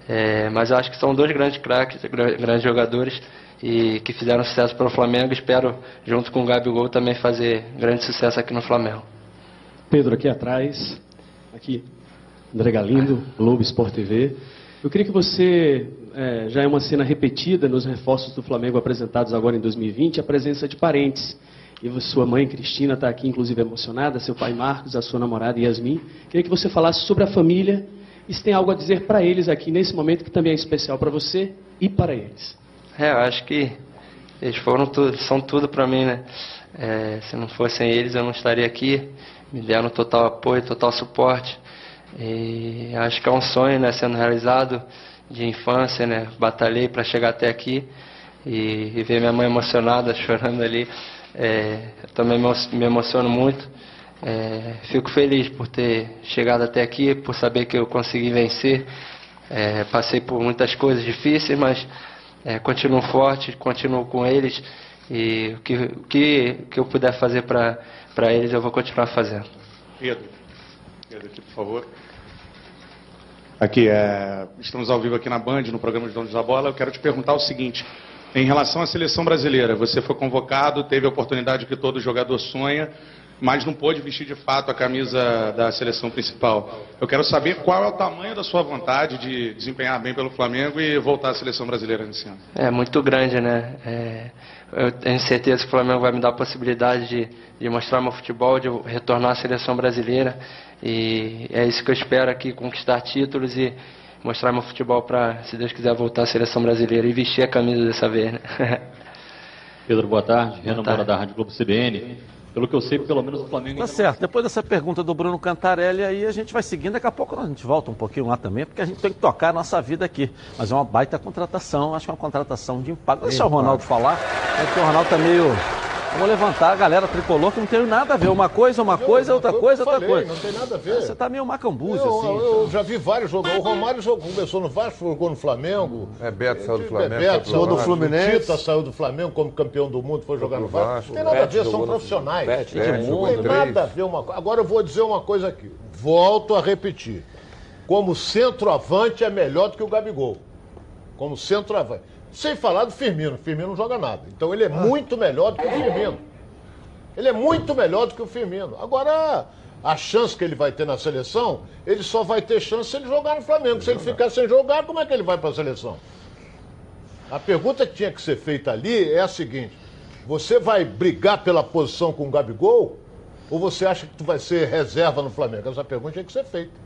É, mas eu acho que são dois grandes craques, grandes jogadores e que fizeram sucesso para o Flamengo. Espero, junto com o Gabigol, também fazer grande sucesso aqui no Flamengo. Pedro, aqui atrás, aqui, André Galindo, Globo Sport TV. Eu queria que você, é, já é uma cena repetida nos reforços do Flamengo apresentados agora em 2020, a presença de parentes. e sua mãe Cristina está aqui, inclusive, emocionada, seu pai Marcos, a sua namorada Yasmin. Queria que você falasse sobre a família e se tem algo a dizer para eles aqui nesse momento que também é especial para você e para eles. É, eu acho que eles foram tudo, são tudo para mim, né? É, se não fossem eles, eu não estaria aqui. Me deram total apoio, total suporte. E acho que é um sonho, né, sendo realizado de infância, né? Batalhei para chegar até aqui e, e, ver minha mãe emocionada, chorando ali. É, também me emociono muito. É, fico feliz por ter chegado até aqui, por saber que eu consegui vencer. É, passei por muitas coisas difíceis, mas é, continuo forte, continuo com eles e o que, o que, que eu puder fazer para eles eu vou continuar fazendo. Pedro, Pedro aqui, por favor. Aqui, é, estamos ao vivo aqui na Band, no programa de Donos da Bola. Eu quero te perguntar o seguinte: em relação à seleção brasileira, você foi convocado, teve a oportunidade que todo jogador sonha, mas não pôde vestir de fato a camisa da seleção principal. Eu quero saber qual é o tamanho da sua vontade de desempenhar bem pelo Flamengo e voltar à seleção brasileira nesse ano. É muito grande, né? É, eu tenho certeza que o Flamengo vai me dar a possibilidade de, de mostrar meu futebol, de retornar à seleção brasileira. E é isso que eu espero aqui, conquistar títulos e mostrar meu futebol para, se Deus quiser, voltar à seleção brasileira e vestir a camisa dessa vez. Né? Pedro, boa tarde. Renan Mora da Rádio Globo CBN. Pelo que eu sei, pelo menos o Flamengo. Tá certo. Depois dessa pergunta do Bruno Cantarelli, aí a gente vai seguindo. Daqui a pouco a gente volta um pouquinho lá também, porque a gente tem que tocar a nossa vida aqui. Mas é uma baita contratação, acho que é uma contratação de impacto. Deixa o Ronaldo falar, porque o Ronaldo tá meio Vamos levantar a galera tricolor que não tem nada a ver. Uma coisa, uma coisa, outra coisa, outra falei, coisa. Não tem nada a ver. Você tá meio macambuzo, eu, assim. Eu, eu já vi vários jogos. O Romário jogou, começou no Vasco, jogou no Flamengo. É, Beto saiu do Flamengo. Beto saiu do Fluminense. Tita saiu do Flamengo como campeão do mundo, foi jogar no Vasco. Não tem nada a ver, são profissionais. Não tem nada a ver uma coisa. Agora eu vou dizer uma coisa aqui. Volto a repetir. Como centroavante é melhor do que o Gabigol. Como centroavante. Sem falar do Firmino. Firmino não joga nada. Então ele é muito melhor do que o Firmino. Ele é muito melhor do que o Firmino. Agora, a chance que ele vai ter na seleção, ele só vai ter chance se ele jogar no Flamengo. Se ele ficar sem jogar, como é que ele vai para a seleção? A pergunta que tinha que ser feita ali é a seguinte: você vai brigar pela posição com o Gabigol? Ou você acha que tu vai ser reserva no Flamengo? Essa pergunta tinha que ser feita.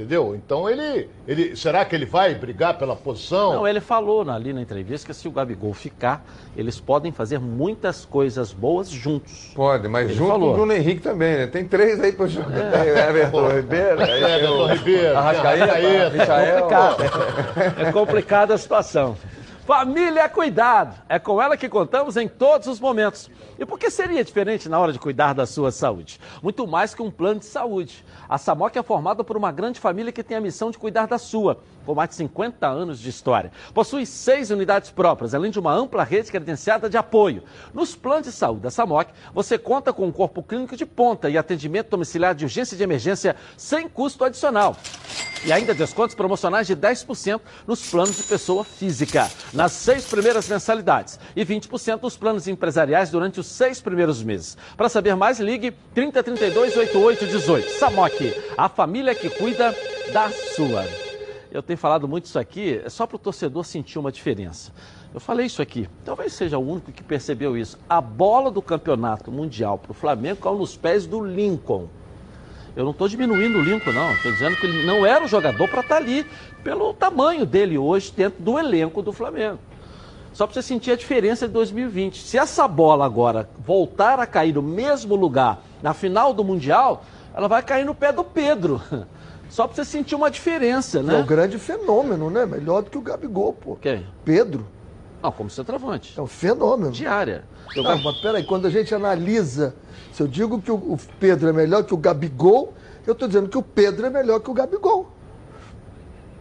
Entendeu? Então ele, ele. Será que ele vai brigar pela posição? Não, ele falou ali na entrevista que se o Gabigol ficar, eles podem fazer muitas coisas boas juntos. Pode, mas ele junto falou. com o Bruno Henrique também, né? Tem três aí para jogar. É, Everton Ribeiro. É, Everton Ribeiro. Arrascaeta, É complicado. é complicada a situação. Família é cuidado. É com ela que contamos em todos os momentos. E por que seria diferente na hora de cuidar da sua saúde? Muito mais que um plano de saúde. A Samoc é formada por uma grande família que tem a missão de cuidar da sua, com mais de 50 anos de história. Possui seis unidades próprias, além de uma ampla rede credenciada de apoio. Nos planos de saúde da Samoc, você conta com um corpo clínico de ponta e atendimento domiciliar de urgência e de emergência sem custo adicional. E ainda descontos promocionais de 10% nos planos de pessoa física, nas seis primeiras mensalidades, e 20% nos planos empresariais durante os seis primeiros meses. Para saber mais, ligue 3032 8818. Samoc, a família que cuida da sua. Eu tenho falado muito isso aqui, é só para o torcedor sentir uma diferença. Eu falei isso aqui, talvez seja o único que percebeu isso. A bola do campeonato mundial para o Flamengo caiu nos pés do Lincoln. Eu não estou diminuindo o Lincoln, não. Estou dizendo que ele não era o jogador para estar ali, pelo tamanho dele hoje dentro do elenco do Flamengo. Só para você sentir a diferença de 2020. Se essa bola agora voltar a cair no mesmo lugar na final do Mundial, ela vai cair no pé do Pedro. Só para você sentir uma diferença, né? É um grande fenômeno, né? Melhor do que o Gabigol, pô. Quem? Pedro. Não, como centroavante. É um fenômeno. Diária. Não, mas peraí, quando a gente analisa, se eu digo que o Pedro é melhor que o Gabigol, eu estou dizendo que o Pedro é melhor que o Gabigol.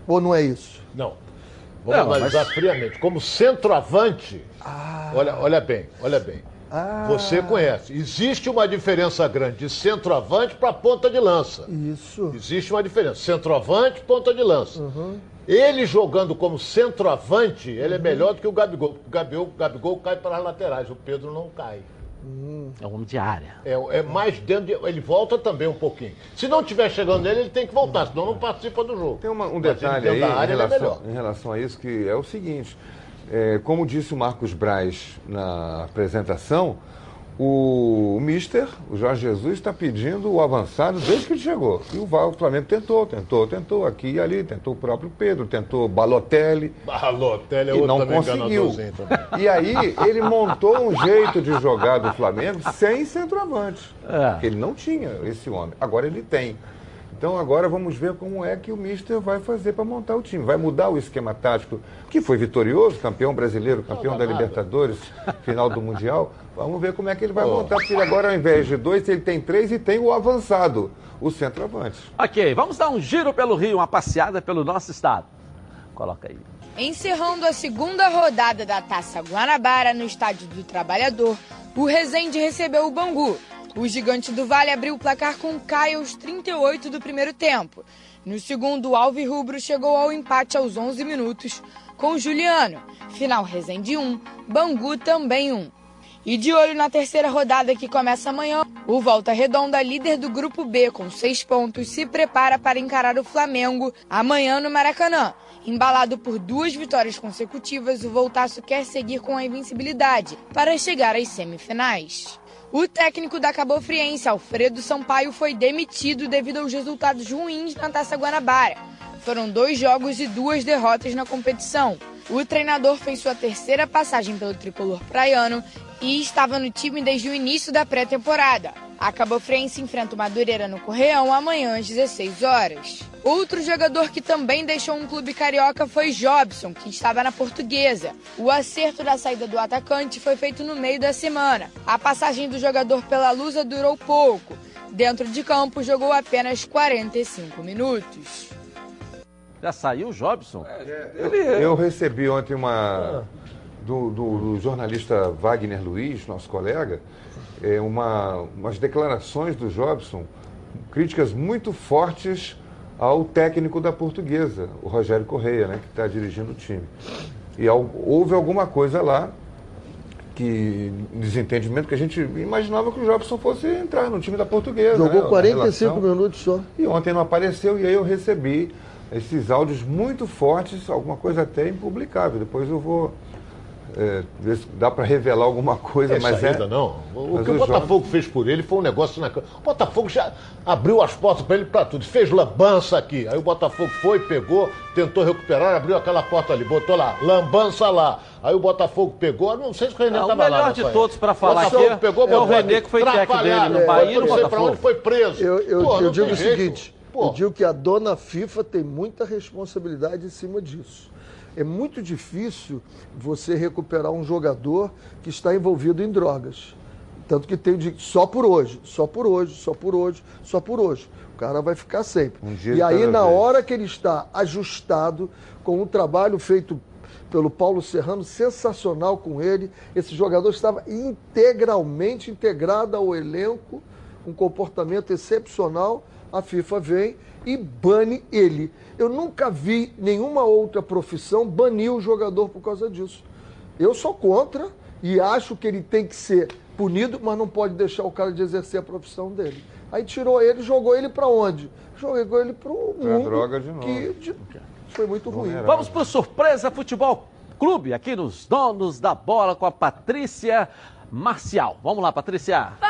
Ou não é isso? Não. Vamos não, analisar mas... friamente. Como centroavante, ah. olha, olha bem, olha bem. Ah. Você conhece. Existe uma diferença grande de centroavante para ponta de lança. Isso. Existe uma diferença. Centroavante, ponta de lança. Uhum. Ele jogando como centroavante, ele uhum. é melhor do que o Gabigol. O Gabigol, o Gabigol cai para as laterais, o Pedro não cai. Hum. É um homem de área. É, é mais dentro de, Ele volta também um pouquinho. Se não estiver chegando nele, ele tem que voltar, senão não participa do jogo. Tem uma, um detalhe aí área, em, é relação, é em relação a isso, que é o seguinte. É, como disse o Marcos Braz na apresentação, o, o Mister, o Jorge Jesus, está pedindo o avançado desde que ele chegou. E o, o Flamengo tentou, tentou, tentou, aqui e ali, tentou o próprio Pedro, tentou Balotelli. Balotelli é e outro não também conseguiu. E aí ele montou um jeito de jogar do Flamengo sem centroavante. É. Ele não tinha esse homem. Agora ele tem. Então agora vamos ver como é que o Mister vai fazer para montar o time. Vai mudar o esquema tático, que foi vitorioso, campeão brasileiro, campeão da Libertadores, final do Mundial. Vamos ver como é que ele vai Oh. montar, porque agora, ao invés de dois, ele tem três e tem o avançado, o centroavante. Ok, vamos dar um giro pelo Rio, uma passeada pelo nosso estado. Coloca aí. Encerrando a segunda rodada da Taça Guanabara no Estádio do Trabalhador, o Resende recebeu o Bangu. O gigante do Vale abriu o placar com Caio aos 38 do primeiro tempo. No segundo, o Alvi Rubro chegou ao empate aos 11 minutos com o Juliano. Final Resende 1, Bangu também 1. E de olho na terceira rodada que começa amanhã, o Volta Redonda, líder do Grupo B com seis pontos, se prepara para encarar o Flamengo amanhã no Maracanã. Embalado por duas vitórias consecutivas, o Voltaço quer seguir com a invencibilidade para chegar às semifinais. O técnico da Cabofriense, Alfredo Sampaio, foi demitido devido aos resultados ruins na Taça Guanabara. Foram dois jogos e duas derrotas na competição. O treinador fez sua terceira passagem pelo tricolor praiano e estava no time desde o início da pré-temporada. A Cabofrense enfrenta o Madureira no Correão amanhã às 16 horas. Outro jogador que também deixou um clube carioca foi Jobson, que estava na Portuguesa. O acerto da saída do atacante foi feito no meio da semana. A passagem do jogador pela Lusa durou pouco. Dentro de campo, jogou apenas 45 minutos. Já saiu o Jobson? Eu, eu recebi ontem uma. Do, do- do jornalista Wagner Luiz, nosso colega, é, uma, umas declarações do Jobson, críticas muito fortes ao técnico da portuguesa, o Rogério Correia, né, que está dirigindo o time. E al- houve alguma coisa lá que desentendimento que a gente imaginava que o Jobson fosse entrar no time da portuguesa. Jogou né, a 45 relação. minutos só. E ontem não apareceu e aí eu recebi esses áudios muito fortes, alguma coisa até impublicável. Depois eu vou é, ver se dá para revelar alguma coisa, Tem mas saída, é. não. O mas que o Botafogo fez por ele foi um negócio na. O Botafogo já abriu as portas para ele para tudo. Fez lambança aqui. Aí o Botafogo foi, pegou, tentou recuperar, abriu aquela porta ali, botou lá, lambança lá. Aí o Botafogo pegou, não sei se o René o estava lá. melhor de todos pra falar Botafogo aqui pegou, é o René, que foi técnico dele no. Bahia e no não sei pra Botafogo. onde, foi preso. Eu, eu- Pô, eu digo o jeito. seguinte: eu digo que a dona FIFA tem muita responsabilidade em cima disso. É muito difícil você recuperar um jogador que está envolvido em drogas. Tanto que tem de só por hoje, só por hoje, só por hoje, só por hoje. O cara vai ficar sempre. dia e aí, cada na vez. hora que ele está ajustado, com um trabalho feito pelo Paulo Serrano, sensacional com ele, esse jogador estava integralmente integrado ao elenco, um comportamento excepcional. A FIFA vem e bane ele. Eu nunca vi nenhuma outra profissão banir o jogador por causa disso. Eu sou contra e acho que ele tem que ser punido, mas não pode deixar o cara de exercer a profissão dele. Aí tirou ele, jogou ele para onde? Jogou ele para o mundo droga de novo. que de- foi muito ruim. Vamos pro Surpresa Futebol Clube, aqui nos Donos da Bola com a Patrícia Marcial. Vamos lá, Patrícia. Fala,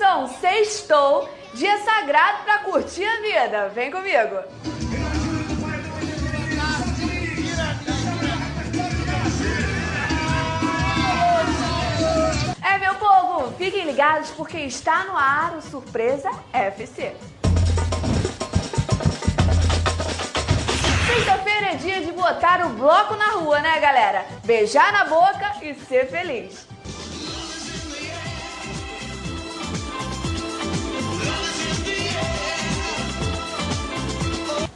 Edilson! Sextou, dia sagrado pra curtir a vida. Vem comigo! É, meu povo, fiquem ligados porque está no ar o Surpresa FC. Sexta-feira é dia de botar o bloco na rua, né, galera? Beijar na boca e ser feliz.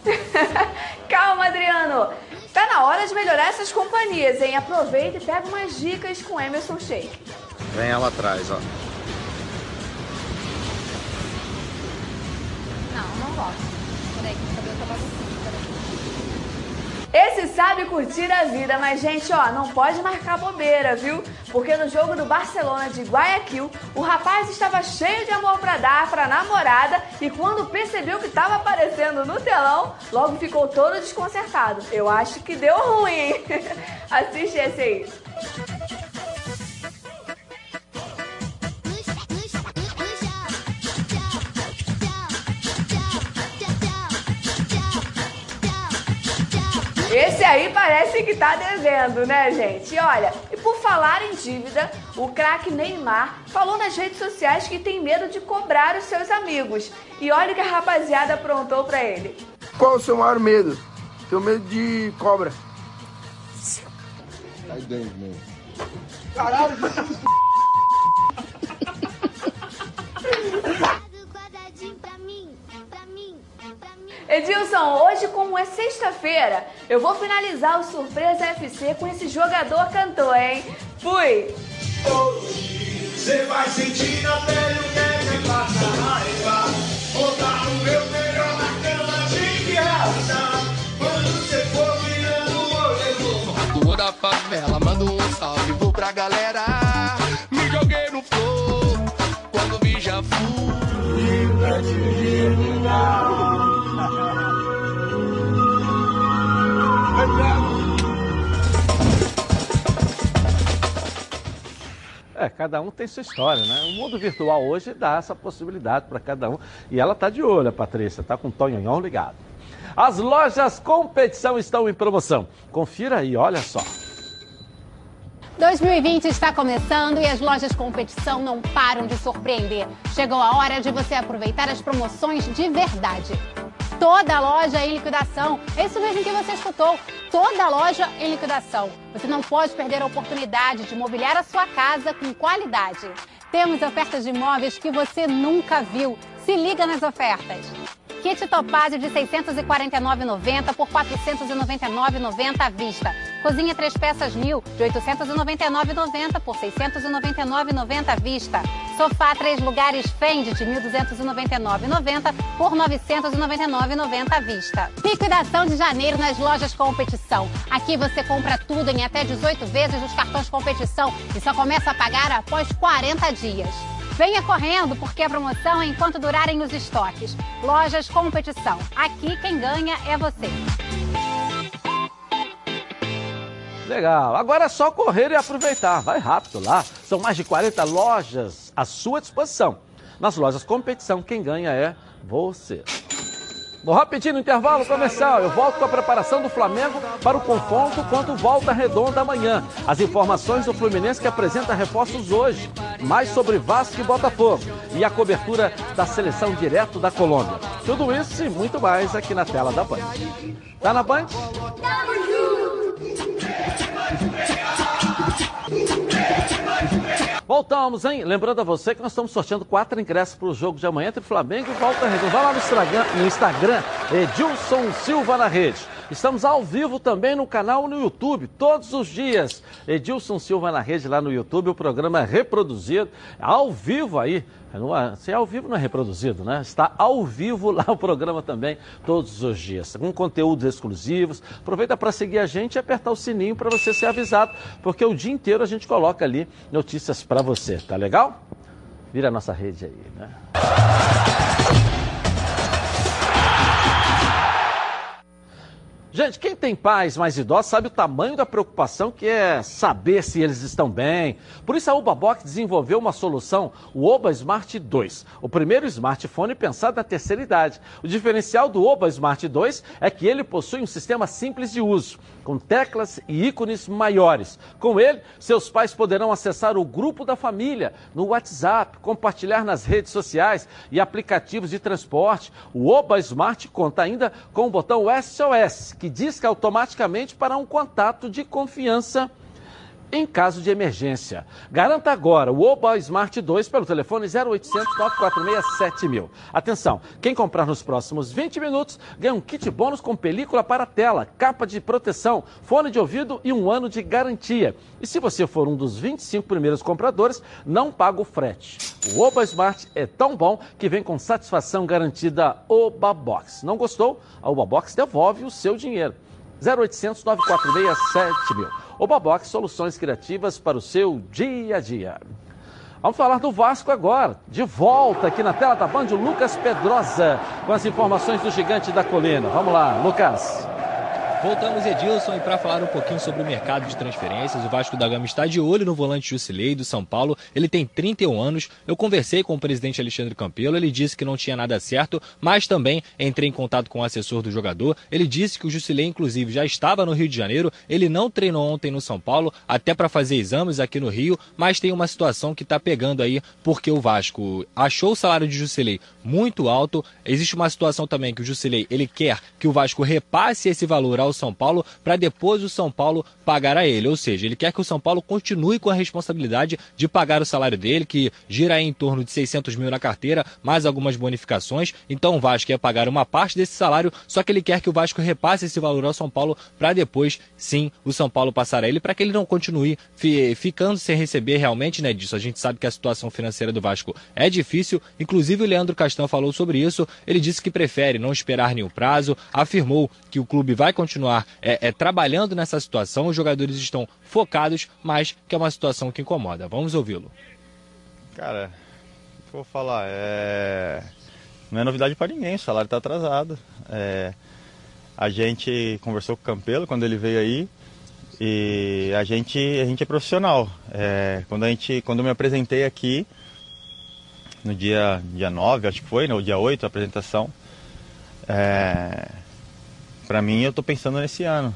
Calma, Adriano. Tá na hora de melhorar essas companhias, hein? Aproveita e pega umas dicas com Emerson Shake. Vem ela atrás, ó. Não, não gosto. Peraí, que o cabelo tá bagunçado. Peraí. Esse sabe curtir a vida, mas gente, ó, não pode marcar bobeira, viu? Porque no jogo do Barcelona de Guayaquil, o rapaz estava cheio de amor pra dar pra namorada e quando percebeu que estava aparecendo no telão, logo ficou todo desconcertado. Eu acho que deu ruim, hein? Assiste esse aí. Esse aí parece que tá devendo, né, gente? E olha, e por falar em dívida, o craque Neymar falou nas redes sociais que tem medo de cobrar os seus amigos. E olha o que a rapaziada aprontou pra ele. Qual o seu maior medo? Tenho medo de cobra. Sai dentro mesmo. Caralho, Edilson, hoje como é sexta-feira, eu vou finalizar o Surpresa FC com esse jogador cantor, hein? Fui! Hoje você vai sentir na pele o que é que passa raiva. Vou dar o meu melhor na cama de graça Quando você for virando o olho Rua da favela, manda um salve vou pra galera. Me joguei no flow, quando vi já fui. Pra te É, cada um tem sua história, né? O mundo virtual hoje dá essa possibilidade para cada um. E ela tá de olho, a Patrícia, tá com o Tonhonhão ligado. As lojas competição estão em promoção. Confira aí, olha só. 2020 está começando e as lojas competição não param de surpreender. Chegou a hora de você aproveitar as promoções de verdade. Toda loja em liquidação. É isso mesmo que você escutou. Toda loja em liquidação. Você não pode perder a oportunidade de mobiliar a sua casa com qualidade. Temos ofertas de imóveis que você nunca viu. Se liga nas ofertas. Kit Topázio de 649,90 por 499,90 à vista. Cozinha três peças mil de 899,90 por 699,90 à vista. Sofá três lugares Fendi de 1.299,90 por 999,90 à vista. Liquidação de janeiro nas lojas competição. Aqui você compra tudo em até 18 vezes nos cartões competição e só começa a pagar após 40 dias. Venha correndo, porque a promoção é enquanto durarem os estoques. Lojas Competição. Aqui quem ganha é você. Legal. Agora é só correr e aproveitar. Vai rápido lá. São mais de 40 lojas à sua disposição. Nas lojas competição, quem ganha é você. Vou rapidinho no intervalo comercial. Eu volto com a preparação do Flamengo para o confronto contra o Volta Redonda amanhã. As informações do Fluminense que apresenta reforços hoje. Mais sobre Vasco e Botafogo. E a cobertura da seleção direto da Colômbia. Tudo isso e muito mais aqui na tela da Band. Tá na Band? Tamo junto! Voltamos, hein? Lembrando a você que nós estamos sorteando quatro ingressos para o jogo de amanhã entre Flamengo e Volta Redonda. Vai lá no Instagram, no Instagram Edilson Silva na rede. Estamos ao vivo também no canal no YouTube, todos os dias. Edilson Silva na rede lá no YouTube, o programa é reproduzido ao vivo aí se é ao vivo não é reproduzido, né? Está ao vivo lá o programa também, todos os dias, com conteúdos exclusivos. Aproveita para seguir a gente e apertar o sininho para você ser avisado, porque o dia inteiro a gente coloca ali notícias para você, tá legal? Vira a nossa rede aí, né? Gente, quem tem pais mais idosos sabe o tamanho da preocupação que é saber se eles estão bem. Por isso a Ubabox desenvolveu uma solução, o Oba Smart 2, o primeiro smartphone pensado na terceira idade. O diferencial do Oba Smart 2 é que ele possui um sistema simples de uso, com teclas e ícones maiores. Com ele, seus pais poderão acessar o grupo da família no WhatsApp, compartilhar nas redes sociais e aplicativos de transporte. O Oba Smart conta ainda com o botão SOS, que disca automaticamente para um contato de confiança em caso de emergência. Garanta agora o Oba Smart 2 pelo telefone 0800 946 7000. Atenção, quem comprar nos próximos 20 minutos ganha um kit bônus com película para tela, capa de proteção, fone de ouvido e um ano de garantia. E se você for um dos 25 primeiros compradores, não paga o frete. O Oba Smart é tão bom que vem com satisfação garantida Oba Box. Não gostou? A Oba Box devolve o seu dinheiro. 0800 946 7000. Obabox, soluções criativas para o seu dia a dia. Vamos falar do Vasco agora. De volta aqui na tela da Band, o Lucas Pedrosa, com as informações do Gigante da Colina. Vamos lá, Lucas. Voltamos, Edilson, e para falar um pouquinho sobre o mercado de transferências, o Vasco da Gama está de olho no volante Jusilei do São Paulo. Ele tem 31 anos. Eu conversei com o presidente Alexandre Campelo, ele disse que não tinha nada certo, mas também entrei em contato com o assessor do jogador. Ele disse que o Jusilei, inclusive, já estava no Rio de Janeiro. Ele não treinou ontem no São Paulo, até para fazer exames aqui no Rio, mas tem uma situação que está pegando aí, porque o Vasco achou o salário de Jusilei muito alto. Existe uma situação também que o Jusilei ele quer que o Vasco repasse esse valor ao São Paulo para depois o São Paulo pagar a ele. Ou seja, ele quer que o São Paulo continue com a responsabilidade de pagar o salário dele, que gira em torno de 600 mil na carteira, mais algumas bonificações. Então o Vasco ia pagar uma parte desse salário, só que ele quer que o Vasco repasse esse valor ao São Paulo para depois, sim, o São Paulo passar a ele, para que ele não continue fi ficando sem receber realmente, né, disso. A gente sabe que a situação financeira do Vasco é difícil. Inclusive o Leandro Castan falou sobre isso. Ele disse que prefere não esperar nenhum prazo, afirmou que o clube vai continuar é, é, trabalhando nessa situação, os jogadores estão focados, mas que é uma situação que incomoda. Vamos ouvi-lo. Cara, vou falar? É... Não é novidade para ninguém, o salário está atrasado. É... A gente conversou com o Campelo quando ele veio aí e a gente, a gente é profissional. É... Quando, a gente, quando eu me apresentei aqui, no dia, dia 9, acho que foi, no dia 8, a apresentação, é... para mim eu estou pensando nesse ano.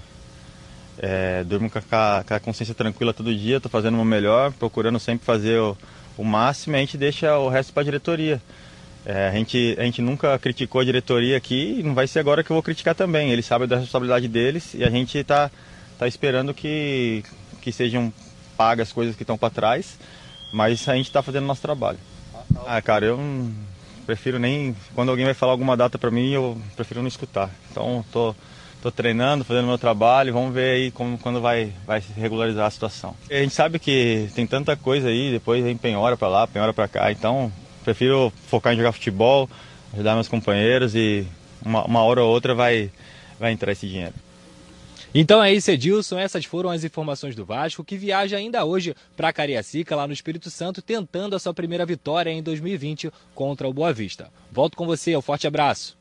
É, durmo com a, com a, consciência tranquila todo dia, estou fazendo o meu melhor, procurando sempre fazer o, o máximo e a gente deixa o resto para a diretoria. É, a, gente, a gente nunca criticou a diretoria aqui e não vai ser agora que eu vou criticar também. Eles sabem da responsabilidade deles e a gente está tá esperando que, que sejam pagas as coisas que estão para trás, mas a gente está fazendo o nosso trabalho. Ah, cara, eu prefiro nem. Quando alguém vai falar alguma data para mim, eu prefiro não escutar. Então, tô Estou treinando, fazendo meu trabalho, vamos ver aí como, quando vai, vai regularizar a situação. A gente sabe que tem tanta coisa aí, depois vem penhora para lá, penhora para cá, então prefiro focar em jogar futebol, ajudar meus companheiros e uma, uma hora ou outra vai, vai entrar esse dinheiro. Então é isso, Edilson. Essas foram as informações do Vasco, que viaja ainda hoje para Cariacica, lá no Espírito Santo, tentando a sua primeira vitória em 2020 contra o Boa Vista. Volto com você, um forte abraço.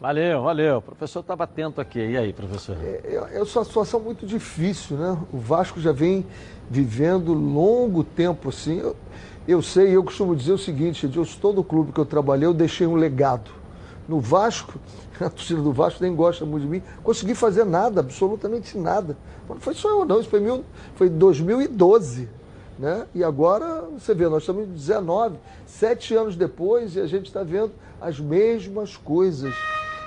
Valeu, valeu. O professor estava atento aqui. E aí, professor? É, é, uma situação muito difícil, né? O Vasco já vem vivendo longo tempo assim. Eu, eu sei, eu costumo dizer o seguinte, Edilson, todo clube que eu trabalhei, eu deixei um legado. No Vasco, a torcida do Vasco nem gosta muito de mim, consegui fazer nada, absolutamente nada. Não foi só eu não, isso foi, mil, foi 2012. Né? E agora, você vê, nós estamos em 19, sete anos depois, e a gente está vendo as mesmas coisas.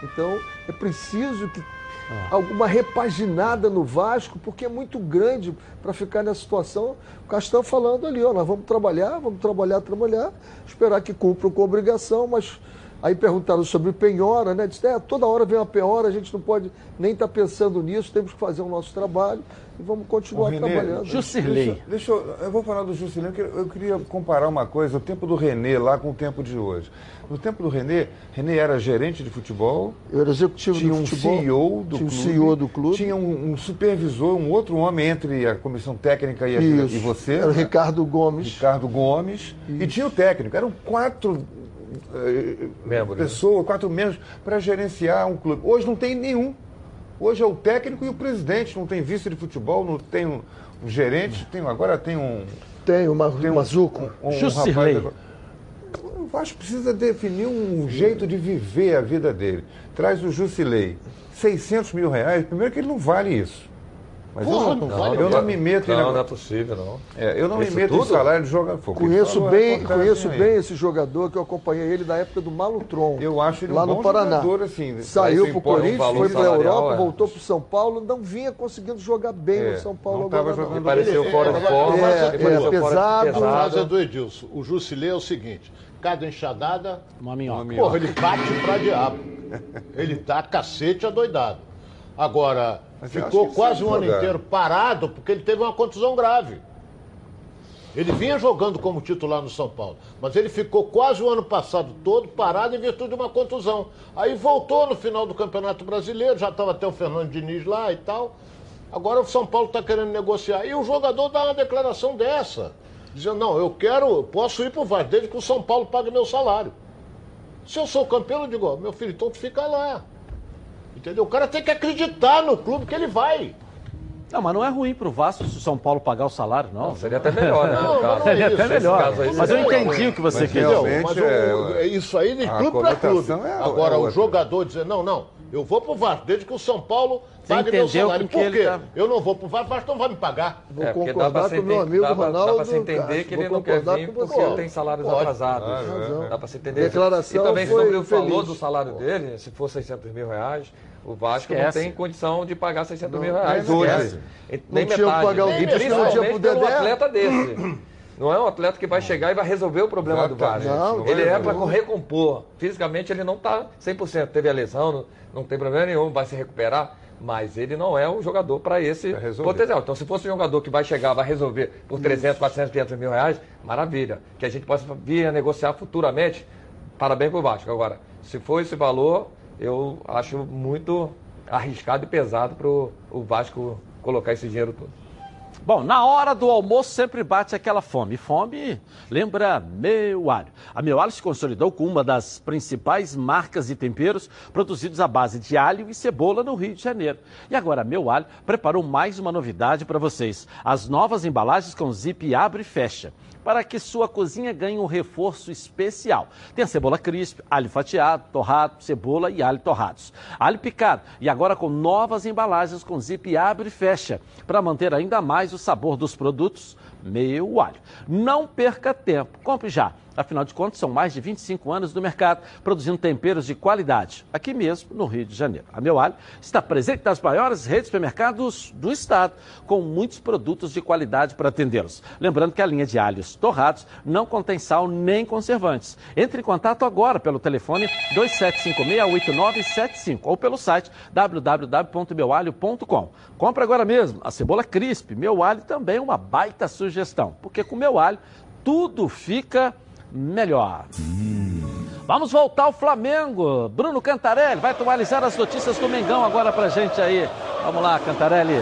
Então é preciso que ah. alguma repaginada no Vasco, porque é muito grande para ficar nessa situação. O Castão falando ali, ó, nós vamos trabalhar, vamos trabalhar, trabalhar, esperar que cumpram com a obrigação, mas aí perguntaram sobre penhora, né? Disse, é, toda hora vem uma penhora, a gente não pode nem estar tá pensando nisso, temos que fazer o nosso trabalho e vamos continuar Renê, trabalhando. Jusilei. Deixa, deixa eu, eu, vou falar do Jusilei, eu queria comparar uma coisa, o tempo do Renê lá com o tempo de hoje. No tempo do Renê, Renê era gerente de futebol. Eu era executivo tinha um futebol, CEO do tinha clube. um CEO do clube. Tinha um, um, supervisor, um outro homem entre a comissão técnica e, a, e você. Era o né? Ricardo Gomes. Ricardo Gomes. Isso. E tinha o técnico. Eram quatro membros, pessoas, quatro membros para gerenciar um clube. Hoje não tem nenhum. Hoje é o técnico e o presidente. Não tem vice de futebol, não tem um, um gerente. Tem, agora tem um. Tem, uma, tem um Mazuco. Um, um rapaz, o Vasco precisa definir um jeito de viver a vida dele. Traz o Jusilei. 600 mil reais, primeiro que ele não vale isso. Mas Porra, eu, não, não, vale eu não me meto não, em. Não, é possível, não. É, eu não Isso me meto tudo? em salário de jogador. Conheço bem, conheço bem esse jogador que eu acompanhei ele na época do Malutron. Eu acho ele lá um no Paraná. Jogador, assim, Saiu para o Corinthians, um foi para a Europa, é. voltou para o São Paulo, não vinha conseguindo jogar bem é, no São Paulo não agora. Jogando pareceu fora de forma. É, é, pesado. Mas é do Edilson. O Jusilei é o seguinte: cada enxadada. Uma minhoca. Porra, ele bate pra diabo. Ele tá cacete adoidado. Agora, Mas ficou quase um ano jogar. inteiro parado porque ele teve uma contusão grave. Ele vinha jogando como titular no São Paulo, mas ele ficou quase o ano passado todo parado em virtude de uma contusão. Aí voltou no final do Campeonato Brasileiro, já estava até o Fernando Diniz lá e tal. Agora o São Paulo está querendo negociar. E o jogador dá uma declaração dessa dizendo, não, eu quero, posso ir para o Vasco, desde que o São Paulo pague meu salário. Se eu sou campeão, eu digo, meu filho, então tu fica lá. Entendeu? O cara tem que acreditar no clube que ele vai. Não, mas não é ruim pro Vasco se o São Paulo pagar o salário, não. não seria até melhor, né? Não, não, seria isso, até melhor. Aí, mas eu entendi o que você quis dizer. Mas o, é, isso aí de clube para clube. É Agora, o jogador dizer, não, não, eu vou pro Vasco, desde que o São Paulo pague meu salário. que Por ele quê? tá- Eu não vou pro Vasco, o Vasco não vai me pagar. Vou É, porque dá concordar pra com se o meu amigo dá pra- Ronaldo. Dá pra se entender que ele não quer vir porque você. tem salários Pode. atrasados. Razão. Dá pra se entender. Declaração e também, sobre o falou feliz. do salário dele, se for 600 mil reais, o Vasco não Esquece. tem condição de pagar 600 mil Não, reais. nem Esquece. metade. Nem Não tinha metade. que pagar o e principalmente pro pelo Dedé. atleta desse. Não é um atleta que vai chegar e vai resolver o problema do Vasco. Não, não ele vai é para recompor. Fisicamente ele não está 100%. Teve a lesão, não, não tem problema nenhum, vai se recuperar. Mas ele não é um jogador para esse potencial. Então, se fosse um jogador que vai chegar, vai resolver por 300, 400, 500 mil reais, maravilha. Que a gente possa vir a negociar futuramente, parabéns para o Vasco. Agora, se for esse valor, eu acho muito arriscado e pesado para o Vasco colocar esse dinheiro todo. Bom, na hora do almoço sempre bate aquela fome. Fome lembra Meu Alho. A Meu Alho se consolidou com uma das principais marcas de temperos produzidos à base de alho e cebola no Rio de Janeiro. E agora a Meu Alho preparou mais uma novidade para vocês: as novas embalagens com zip abre e fecha. Para que sua cozinha ganhe um reforço especial. Tem a cebola crisp, alho fatiado, torrado, cebola e alho torrados. Alho picado e agora com novas embalagens com zip abre e fecha. Para manter ainda mais o sabor dos produtos, meu alho. Não perca tempo, compre já. Afinal de contas, são mais de 25 anos no mercado produzindo temperos de qualidade, aqui mesmo no Rio de Janeiro. A Meu Alho está presente nas maiores redes de supermercados do estado, com muitos produtos de qualidade para atendê-los. Lembrando que a linha de alhos torrados não contém sal nem conservantes. Entre em contato agora pelo telefone 2756-8975 ou pelo site www.meualho.com. Compre agora mesmo a cebola crisp. Meu Alho também é uma baita sugestão, porque com Meu Alho tudo fica melhor. Vamos voltar ao Flamengo. Bruno Cantarelli vai atualizar as notícias do Mengão agora pra gente aí. Vamos lá, Cantarelli.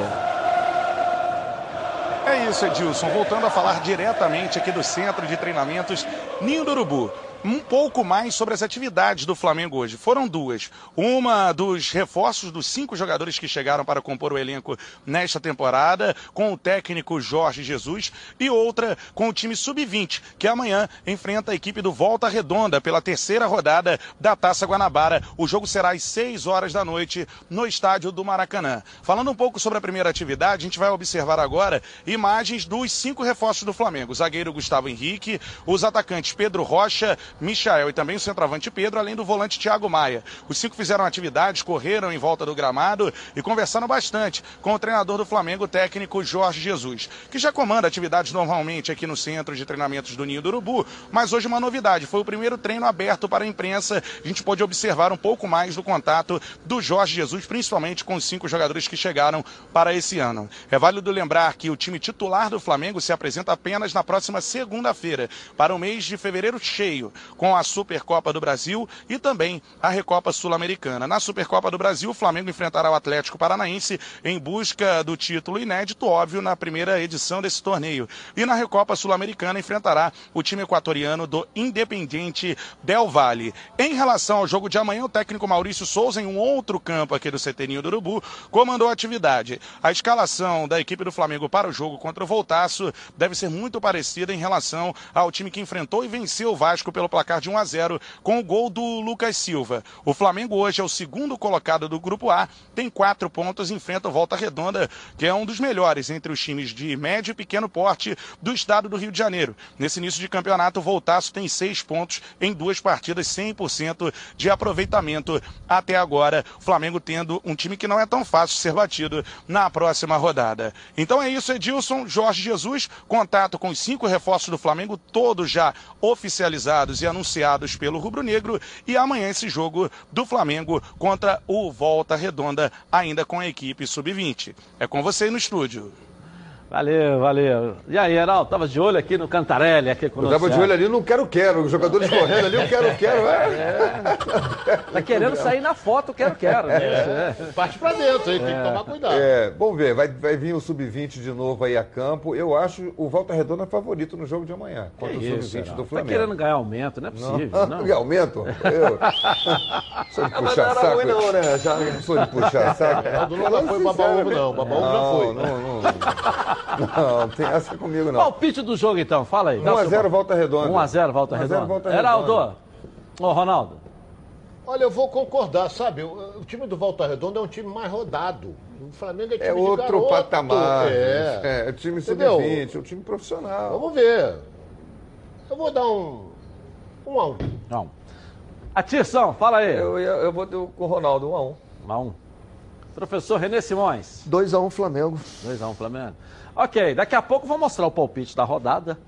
É isso, Edilson. Voltando a falar diretamente aqui do Centro de Treinamentos Ninho do Urubu. Um pouco mais sobre as atividades do Flamengo hoje. Foram duas. Uma dos reforços dos cinco jogadores que chegaram para compor o elenco nesta temporada, com o técnico Jorge Jesus, e outra com o time sub-20, que amanhã enfrenta a equipe do Volta Redonda pela terceira rodada da Taça Guanabara. O jogo será às 6 horas da noite no estádio do Maracanã. Falando um pouco sobre a primeira atividade, a gente vai observar agora imagens dos cinco reforços do Flamengo. O zagueiro Gustavo Henrique, os atacantes Pedro Rocha, Michael e também o centroavante Pedro, além do volante Thiago Maia. Os cinco fizeram atividades, correram em volta do gramado e conversaram bastante com o treinador do Flamengo, o técnico Jorge Jesus, que já comanda atividades normalmente aqui no centro de treinamentos do Ninho do Urubu, mas hoje uma novidade, foi o primeiro treino aberto para a imprensa. A gente pôde observar um pouco mais do contato do Jorge Jesus, principalmente com os cinco jogadores que chegaram para esse ano. É válido lembrar que o time titular do Flamengo se apresenta apenas na próxima segunda-feira, para o mês de fevereiro cheio, com a Supercopa do Brasil e também a Recopa Sul-Americana. Na Supercopa do Brasil, o Flamengo enfrentará o Atlético Paranaense em busca do título inédito, óbvio, na primeira edição desse torneio. E na Recopa Sul-Americana enfrentará o time equatoriano do Independiente Del Valle. Em relação ao jogo de amanhã, o técnico Maurício Souza, em um outro campo aqui do CT do Urubu, comandou a atividade. A escalação da equipe do Flamengo para o jogo contra o Voltaço deve ser muito parecida em relação ao time que enfrentou e venceu o Vasco pelo placar de 1 a 0 com o gol do Lucas Silva. O Flamengo hoje é o segundo colocado do Grupo A, tem quatro pontos enfrenta o Volta Redonda, que é um dos melhores entre os times de médio e pequeno porte do estado do Rio de Janeiro. Nesse início de campeonato, o Voltaço tem seis pontos em duas partidas, 100% de aproveitamento até agora. O Flamengo tendo um time que não é tão fácil ser batido na próxima rodada. Então é isso, Edilson, Jorge Jesus, contato com os cinco reforços do Flamengo, todos já oficializados e anunciados pelo Rubro Negro. E amanhã esse jogo do Flamengo contra o Volta Redonda, ainda com a equipe sub-20. É com você no estúdio. Valeu, valeu. E aí, Heraldo, tava de olho aqui no Cantarelli, aqui com Eu tava de olho ali no quero-quero, os jogadores correndo ali, o quero-quero. É. Tá querendo sair na foto, quero, quero. né? É. Parte pra dentro, hein? Tem que tomar cuidado. É, vamos ver, vai, vai vir o Sub-20 de novo aí a campo. Eu acho o Volta Redonda favorito no jogo de amanhã, contra o Que isso, Sub-20 Heraldo. do Tá Flamengo. querendo ganhar aumento, não é possível, não. Ganhar aumento? Eu. Sou de puxar não era saco. ruim não, né? Já- Não sou de puxar saco. Nunca foi não. Já foi. Não, não, não. Não, tem essa comigo não. Palpite do jogo, então, fala aí. Dá o seu 1x0 palpite. Volta Redonda. 1x0 Volta 1 a 0 Redonda. Volta Heraldo, Redonda. ô Ronaldo. Olha, eu vou concordar, sabe? O, o time do Volta Redonda é um time mais rodado. O Flamengo é time É de outro garoto. patamar. É, É, é time Entendeu? sub-20, é um time profissional. Vamos ver. Eu vou dar um. Um a um. Não. Atição, fala aí. Eu, eu, eu vou com o Ronaldo, 1 a 1 1 a 1 Professor Renê Simões. 2x1 Flamengo. 2x1 Flamengo. Ok, daqui a pouco eu vou mostrar o palpite da rodada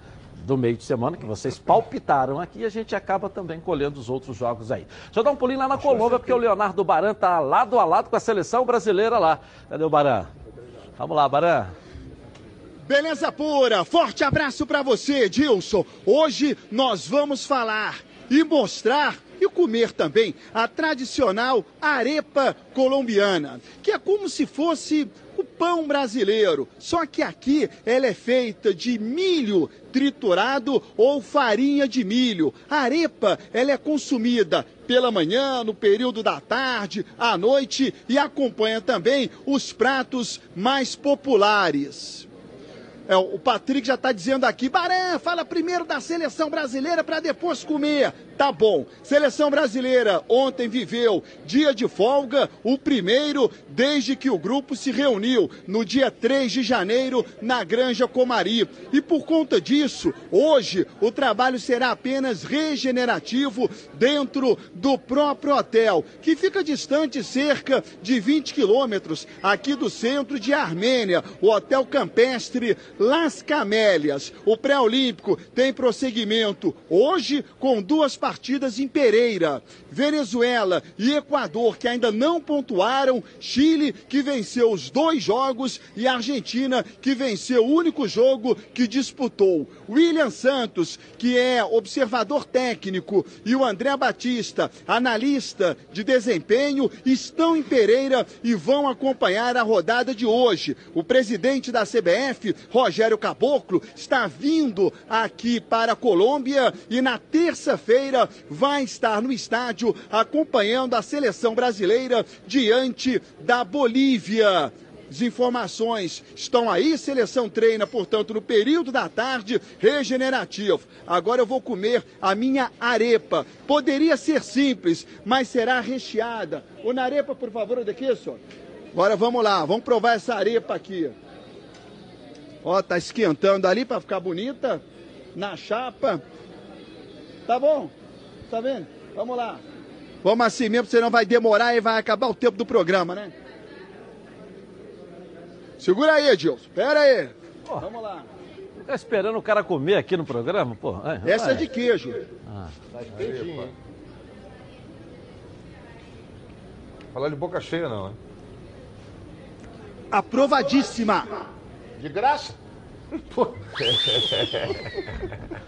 do meio de semana, que vocês palpitaram aqui, e a gente acaba também colhendo os outros jogos aí. Deixa eu dar um pulinho lá na Colômbia, porque o Leonardo Baran tá lado a lado com a seleção brasileira lá. Cadê o Baran? Vamos lá, Baran. Beleza pura, forte abraço pra você, Dilson. Hoje nós vamos falar e mostrar e comer também a tradicional arepa colombiana, que é como se fosse pão brasileiro, só que aqui ela é feita de milho triturado ou farinha de milho. A arepa, ela é consumida pela manhã, no período da tarde, à noite e acompanha também os pratos mais populares. É, o Patrick já está dizendo aqui, Baran, fala primeiro da seleção brasileira para depois comer. Tá bom. Seleção brasileira ontem viveu dia de folga, o primeiro desde que o grupo se reuniu no dia 3 de janeiro na Granja Comari. E por conta disso, hoje o trabalho será apenas regenerativo dentro do próprio hotel, que fica distante cerca de 20 quilômetros aqui do centro de Armênia, o Hotel Campestre Las Camélias. O pré-olímpico tem prosseguimento hoje com duas partidas em Pereira. Venezuela e Equador que ainda não pontuaram, Chile que venceu os dois jogos e Argentina que venceu o único jogo que disputou. William Santos, que é observador técnico, e o André Batista, analista de desempenho, estão em Pereira e vão acompanhar a rodada de hoje. O presidente da CBF, Rogério Caboclo, está vindo aqui para a Colômbia e na terça-feira vai estar no estádio acompanhando a seleção brasileira diante da Bolívia. As informações estão aí, seleção treina, portanto, no período da tarde, regenerativo. Agora eu vou comer a minha arepa. Poderia ser simples, mas será recheada. Uma arepa, por favor, daqui, senhor. Agora vamos lá, vamos provar essa arepa aqui. Ó, tá esquentando ali para ficar bonita. Na chapa. Tá bom? Tá vendo? Vamos lá. Vamos assim mesmo, senão vai demorar e vai acabar o tempo do programa, né? Segura aí, Edilson. Pera aí. Vamos lá. Fica esperando o cara comer aqui no programa, pô. Vai, Essa vai. é de queijo. Ah. Falar de boca cheia não, né? Aprovadíssima. De graça? Pô.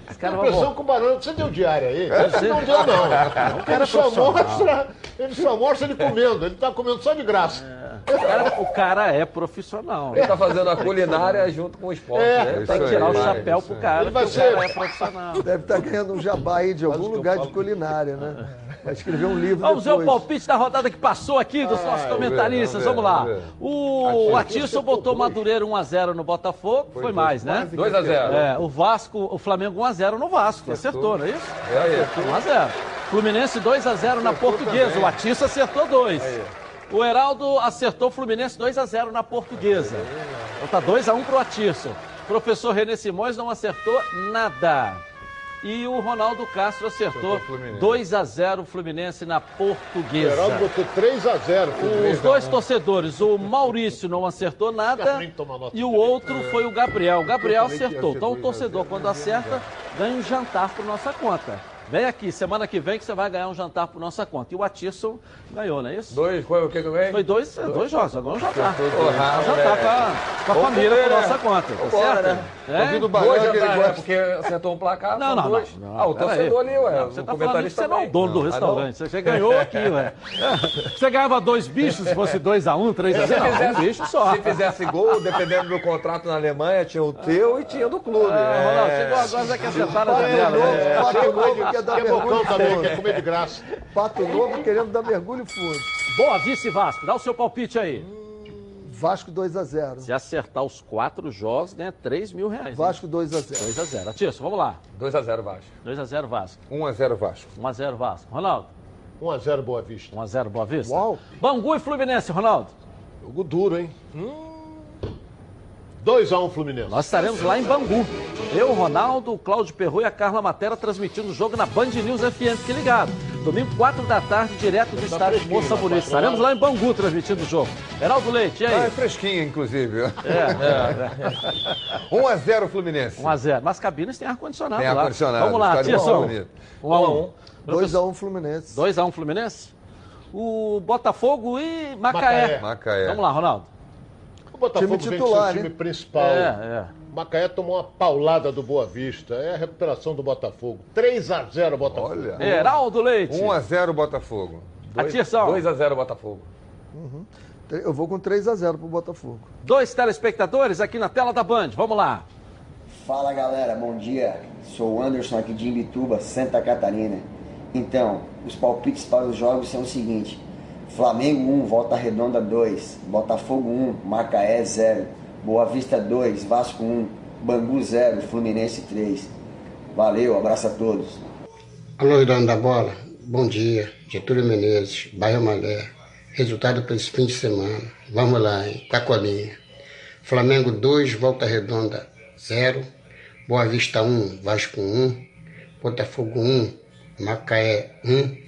Esse cara impressão que o Barão, você deu diária aí? É, Você sim. não deu, não. É um cara ele, só mostra, ele só mostra ele comendo. Ele tá comendo só de graça. O cara, o cara é profissional. Ele tá fazendo a culinária junto com o esporte, É, né? Tem que tirar o chapéu pro cara, Ele vai porque o ser- cara é profissional. Deve estar ganhando um jabá aí de algum lugar de culinária, né? Vai escrever um livro Vamos ver depois. o palpite da rodada que passou aqui dos nossos vamos ver, comentaristas. vamos Vamos, ver, lá. vamos ver. O Atirson Atisson botou Madureira 1x0 no Botafogo. Foi, dois, mais, né? quase 2 a 0. É, o Vasco, o Flamengo 1x0 no Vasco. Acertou, não é isso? É aí. 1x0. Fluminense 2x0 na Portuguesa. também. O Atisson acertou 2. O Heraldo acertou o Fluminense 2x0 na Portuguesa. Então tá 2x1 pro Atisson. Professor René Simões não acertou nada. E o Ronaldo Castro acertou 2x0 Fluminense na O Portuguesa. Heraldo botou 3x0. Os dois torcedores, o Maurício não acertou nada e o outro foi o Gabriel. O Gabriel acertou. Então o 2 a torcedor, 0, quando né? acerta, ganha um jantar por nossa conta. Vem aqui, semana que vem que você vai ganhar um jantar por nossa conta. E o Atirson ganhou, não é isso? Dois, qual, o que que eu ganhei? Foi dois, é, dois jogos, agora um jantar. Porra, um jantar com a, com a família por né? nossa conta. Tá certo? né? É? Ouvindo o Baiano Dois que ele gosta. é porque acertou um placar, Não, não, dois. não. Ah, o torcedor aí. ali, ué. Não, Você tá falando que você não é o dono do Ah, não? restaurante. Você ganhou aqui, ué. Você ganhava dois bichos se fosse 2x1, um, 3x0. Se Não, um bicho só. se fizesse gol, dependendo do contrato na Alemanha, tinha o teu e tinha o do clube. Ah, Ronaldo, É. chegou agora, já quer sentar na Pato janela. É. Quer dar que mergulho também, fundo. quer comer de graça. Pato Novo querendo dar mergulho fundo. Boa, vice Vasco. Dá o seu palpite aí. Vasco 2 a 0 Se acertar os quatro jogos, ganha 3 mil reais. Vasco 2 a 0 2 a 0 Atirson, vamos lá. 2x0 Vasco. 2 a 0 Vasco. 1 a 0 Vasco. 1 a 0 Vasco. Ronaldo. 1x0 Boa Vista. 1 a 0 Boa Vista. Uau. Bangu e Fluminense, Ronaldo. Jogo duro, hein? Hum. 2x1 Fluminense. Nós estaremos lá em Bangu. Eu, Ronaldo, o Cláudio Perro e a Carla Matera transmitindo o jogo na Band News FM. Fique ligado. Domingo, 4 da tarde, direto do Tá estádio fresquinho, Moça? Bonita. Estaremos lá em Bangu transmitindo o jogo. Heraldo Leite, e Ah, é aí? fresquinho, inclusive. É, é, 1 a 0 Fluminense. 1 a 0 Mas cabinas tem ar-condicionado Tem lá. ar-condicionado, Vamos lá, Tirson. bonito. 1 a 1 2 a 1 Fluminense. 2 a 1 Fluminense? O Botafogo e Macaé. Macaé. Macaé. Vamos lá, Ronaldo. O Botafogo Time vem titular, com seu time principal. É, é. Macaé tomou uma paulada do Boa Vista. É a recuperação do Botafogo. 3x0 Botafogo. Olha. Heraldo Leite. 1 a 0 Botafogo. Atirson. 2x0 Botafogo. Eu vou com 3 a 0 pro Botafogo. Dois telespectadores aqui na tela da Band. Vamos lá. Fala galera, bom dia. Sou o Anderson aqui de Imbituba, Santa Catarina. Então, os palpites para os jogos são o seguinte: Flamengo 1, Volta Redonda 2, Botafogo 1, Macaé 0, Boa Vista 2, Vasco 1, Bangu 0, Fluminense 3. Valeu, abraço a todos. Alô, dono da bola. Bom dia. Getúlio Menezes, bairro Malé. Resultado para esse fim de semana. Vamos lá, hein? Cacolinha. Flamengo 2, Volta Redonda 0. Boa Vista 1, Vasco 1. Botafogo 1, Macaé 1.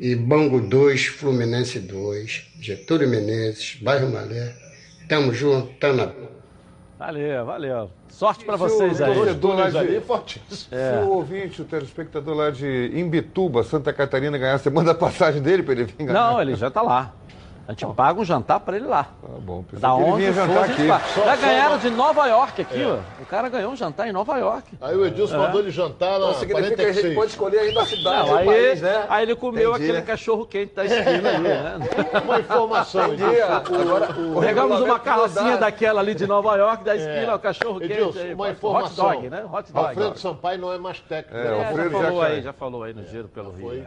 E Bangu 2, Fluminense 2. Getúlio Menezes, bairro Malé. Tamo junto, tamo na Valeu, valeu. Sorte o vocês aí. torcedor lá de- ali, fortíssimo. É. Se o ouvinte, o telespectador lá de Imbituba, Santa Catarina, ganhar, você manda a passagem dele para ele vir ganhar? Não, ele já tá lá. A gente paga um jantar pra ele lá. Tá bom, Da ele onde vinha for, aqui. Só- Já só ganharam uma- de Nova York aqui, É. ó. O cara ganhou um jantar em Nova York. Aí o Edilson É. mandou ele jantar na Então significa que a gente 46. pode escolher ainda a cidade Não, aí, país, né? aí ele comeu Entendi. aquele cachorro quente da esquina ali, né? Uma informação. Edilson. O Pegamos uma carrocinha daquela ali de Nova York, da esquina, É. o cachorro quente Edilson, aí. uma hot informação. dog, né? Hot dog. Alfredo Sampaio não é mais técnico. É, né? É, já Alfredo já falou aí, já falou aí no giro pelo Rio.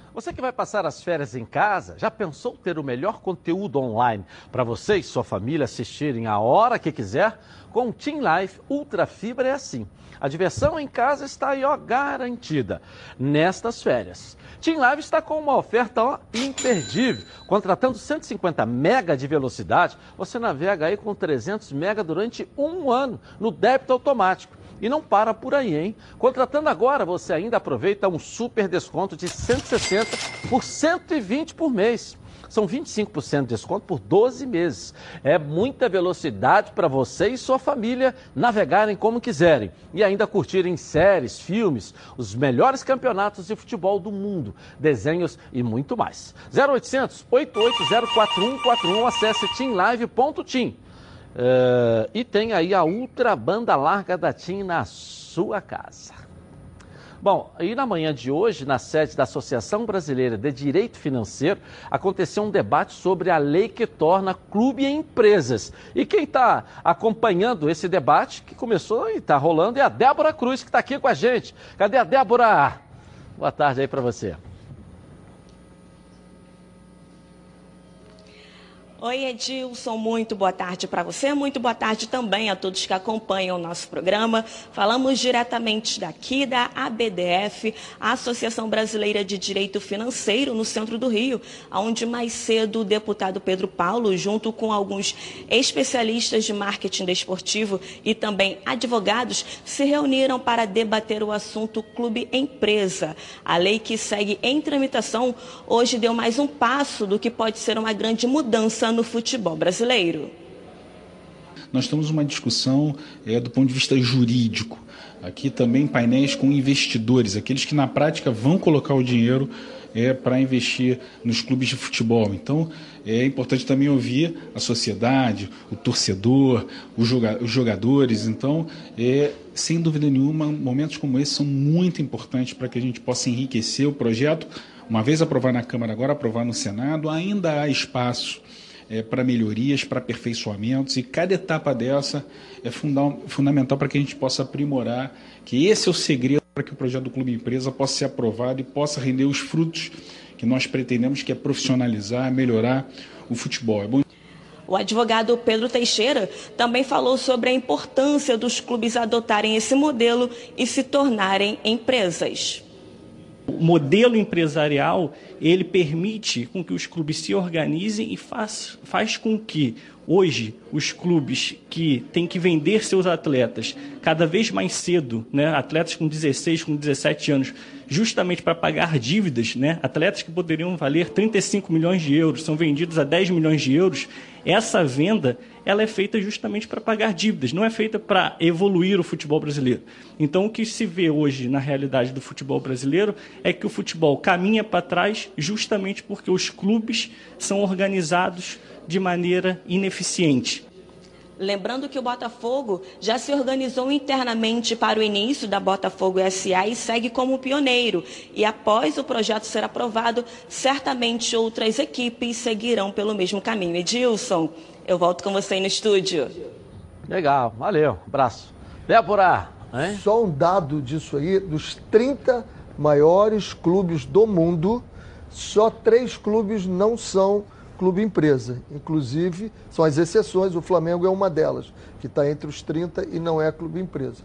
Você que vai passar as férias em casa, já pensou ter o melhor conteúdo online para você e sua família assistirem a hora que quiser? Com o Team Life Ultra Fibra é assim. A diversão em casa está aí, ó, garantida nestas férias. Team Live está com uma oferta ó, imperdível. Contratando 150 mega de velocidade, você navega aí com 300 mega durante um ano no débito automático. E não para por aí, hein? Contratando agora, você ainda aproveita um super desconto de 160 por 120 por mês. São 25% de desconto por 12 meses. É muita velocidade para você e sua família navegarem como quiserem e ainda curtirem séries, filmes, os melhores campeonatos de futebol do mundo, desenhos e muito mais. 0800 880 4141 acesse teamlive.team. Uh, e tem aí a ultra banda larga da TIM na sua casa. Bom, e na manhã de hoje, na sede da Associação Brasileira de Direito Financeiro, aconteceu um debate sobre a lei que torna clube em empresas. E quem está acompanhando esse debate, que começou e está rolando, é a Débora Cruz, que está aqui com a gente. Cadê a Débora? Boa tarde aí para você. Oi, Edilson, muito boa tarde para você, muito boa tarde também a todos que acompanham o nosso programa. Falamos diretamente daqui da ABDF, a Associação Brasileira de Direito Financeiro, no centro do Rio, onde mais cedo o deputado Pedro Paulo, junto com alguns especialistas de marketing desportivo e também advogados, se reuniram para debater o assunto Clube Empresa. A lei que segue em tramitação hoje deu mais um passo do que pode ser uma grande mudança no futebol brasileiro. Nós temos uma discussão é, do ponto de vista jurídico. Aqui também painéis com investidores, aqueles que na prática vão colocar o dinheiro é, para investir nos clubes de futebol. Então, é importante também ouvir a sociedade, o torcedor, os jogadores. Então, é, sem dúvida nenhuma, momentos como esse são muito importantes para que a gente possa enriquecer o projeto. Uma vez aprovado na Câmara, agora aprovado no Senado, ainda há espaço é, para melhorias, para aperfeiçoamentos, e cada etapa dessa é funda fundamental para que a gente possa aprimorar, que esse é o segredo para que o projeto do Clube Empresa possa ser aprovado e possa render os frutos que nós pretendemos, que é profissionalizar, melhorar o futebol. É bom... O advogado Pedro Teixeira também falou sobre a importância dos clubes adotarem esse modelo e se tornarem empresas. O modelo empresarial ele permite com que os clubes se organizem e faz, faz com que hoje os clubes que têm que vender seus atletas cada vez mais cedo, né, atletas com 16, com 17 anos, justamente para pagar dívidas, né, atletas que poderiam valer 35 milhões de euros, são vendidos a 10 milhões de euros, essa venda ela é feita justamente para pagar dívidas, não é feita para evoluir o futebol brasileiro. Então, o que se vê hoje na realidade do futebol brasileiro é que o futebol caminha para trás justamente porque os clubes são organizados de maneira ineficiente. Lembrando que o Botafogo já se organizou internamente para o início da Botafogo SA e segue como pioneiro. E após o projeto ser aprovado, certamente outras equipes seguirão pelo mesmo caminho. Edilson, eu volto com você aí no estúdio. Legal, valeu, abraço. Débora, hein? Só um dado disso aí, dos 30 maiores clubes do mundo, só três clubes não são clube empresa. Inclusive, são as exceções, o Flamengo é uma delas, que está entre os 30 e não é clube empresa.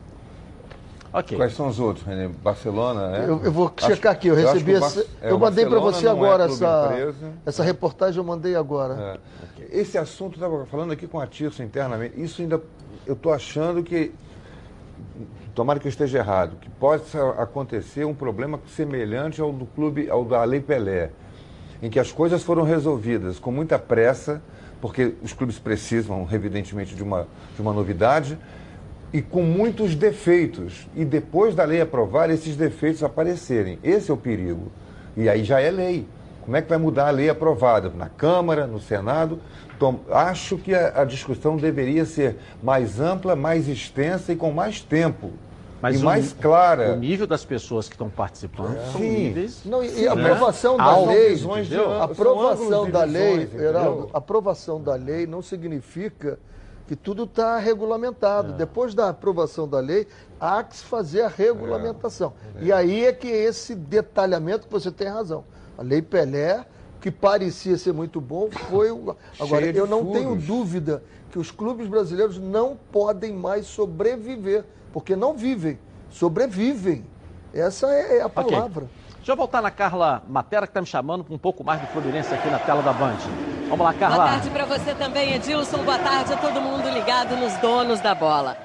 Okay. Quais são os outros, René? Barcelona, é? Eu, eu vou acho, checar aqui, eu recebi eu essa. É, eu mandei para você agora é essa, essa reportagem, eu mandei agora. É. Esse assunto, estava falando aqui com a Tirso internamente, isso ainda. Eu estou achando que. Tomara que eu esteja errado, que pode acontecer um problema semelhante ao do clube, ao da Lei Pelé em que as coisas foram resolvidas com muita pressa, porque os clubes precisam, evidentemente, de uma, de uma novidade, e com muitos defeitos. E depois da lei aprovar, esses defeitos aparecerem. Esse é o perigo. E aí já é lei. Como é que vai mudar a lei aprovada? Na Câmara, no Senado? Então, acho que a, a discussão deveria ser mais ampla, mais extensa e com mais tempo. Mas e o, mais clara. O nível das pessoas que estão participando é. são Sim. níveis. Não, e, e a aprovação né? da lei. A aprovação da lei, Heraldo, aprovação da lei não significa que tudo está regulamentado. É. Depois da aprovação da lei, há que se fazer a regulamentação. É. E aí é que esse detalhamento que você tem razão. A lei Pelé, que parecia ser muito bom, foi. Agora, eu não furos. tenho dúvida que os clubes brasileiros não podem mais sobreviver porque não vivem, sobrevivem. Essa é, é a palavra. Okay. Deixa eu voltar na Carla Matera, que está me chamando para um pouco mais do Fluminense aqui na tela da Band. Vamos lá, Carla. Boa tarde para você também, Edilson. Boa tarde a todo mundo ligado nos donos da bola.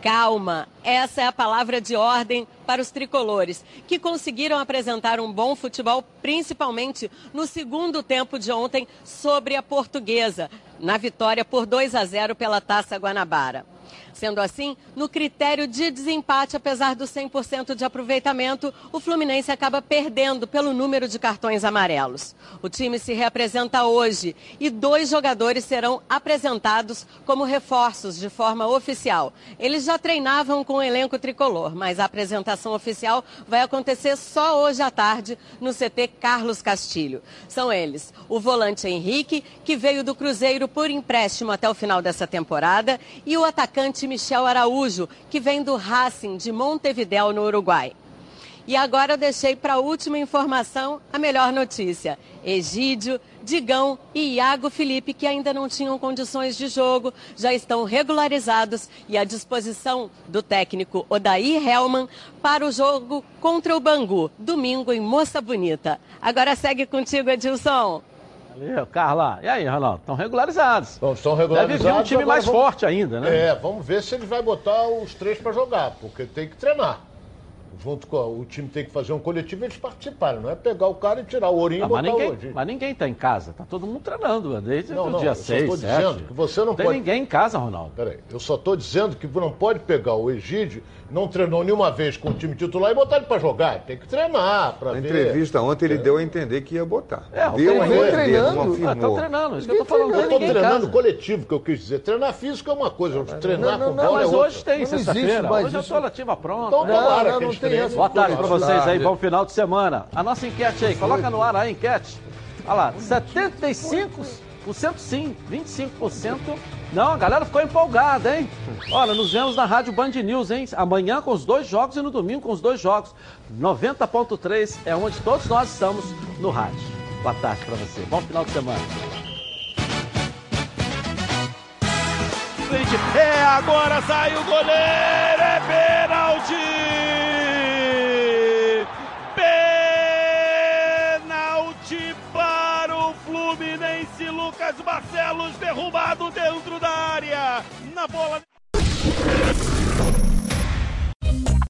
Calma, essa é a palavra de ordem para os tricolores, que conseguiram apresentar um bom futebol, principalmente no segundo tempo de ontem, sobre a portuguesa, na vitória por 2 a 0 pela Taça Guanabara. Sendo assim, no critério de desempate, apesar do 100% de aproveitamento, o Fluminense acaba perdendo pelo número de cartões amarelos. O time se reapresenta hoje e dois jogadores serão apresentados como reforços de forma oficial. Eles já treinavam com o elenco tricolor, mas a apresentação oficial vai acontecer só hoje à tarde no CT Carlos Castilho. São eles o volante Henrique, que veio do Cruzeiro por empréstimo até o final dessa temporada, e o atacante Michel Araújo, que vem do Racing de Montevidéu, no Uruguai. E agora eu deixei para a última informação a melhor notícia. Egídio, Digão e Iago Felipe, que ainda não tinham condições de jogo, já estão regularizados e à disposição do técnico Odair Helman para o jogo contra o Bangu, domingo em Moça Bonita. Agora segue contigo, Edilson. Valeu, Carla. E aí, Ronaldo? Estão regularizados. Então, estão regularizados. Deve vir um time mais vamos... forte ainda, né? É, vamos ver se ele vai botar os três para jogar, porque tem que treinar junto com o time tem que fazer um coletivo, eles participaram, não é pegar o cara e tirar o ourinho ah, e botar ninguém, hoje. Mas ninguém está em casa, está todo mundo treinando desde não, o não, dia 6, estou dizendo que você não, não pode... tem ninguém em casa, Ronaldo. Peraí, eu só estou dizendo que não pode pegar o Egídio, não treinou nenhuma vez com o time titular e botar ele para jogar. Tem que treinar para ver. Na entrevista ontem ele é. deu a entender que ia botar. É, deu a entender, treinando. Estão ah, treinando, isso que eu estou falando. Eu estou treinando coletivo, que eu quis dizer. Treinar físico é uma coisa, treinar não, não, com bola mas é outra. hoje tem, sexta-feira. Hoje eu estou lativa pronta. Então, tomara que eles treinem. Boa tarde para vocês aí, bom final de semana. A nossa enquete aí, coloca no ar a enquete. Olha lá, 75% sim, 25% não. A galera ficou empolgada, hein? Olha, nos vemos na Rádio Band News, hein? Amanhã com os dois jogos e no domingo com os dois jogos. 90.3 é onde todos nós estamos no rádio. Boa tarde para você. Bom final de semana. É agora, sai o goleiro, é pênalti! Lucas Barcelos derrubado dentro da área. Na bola.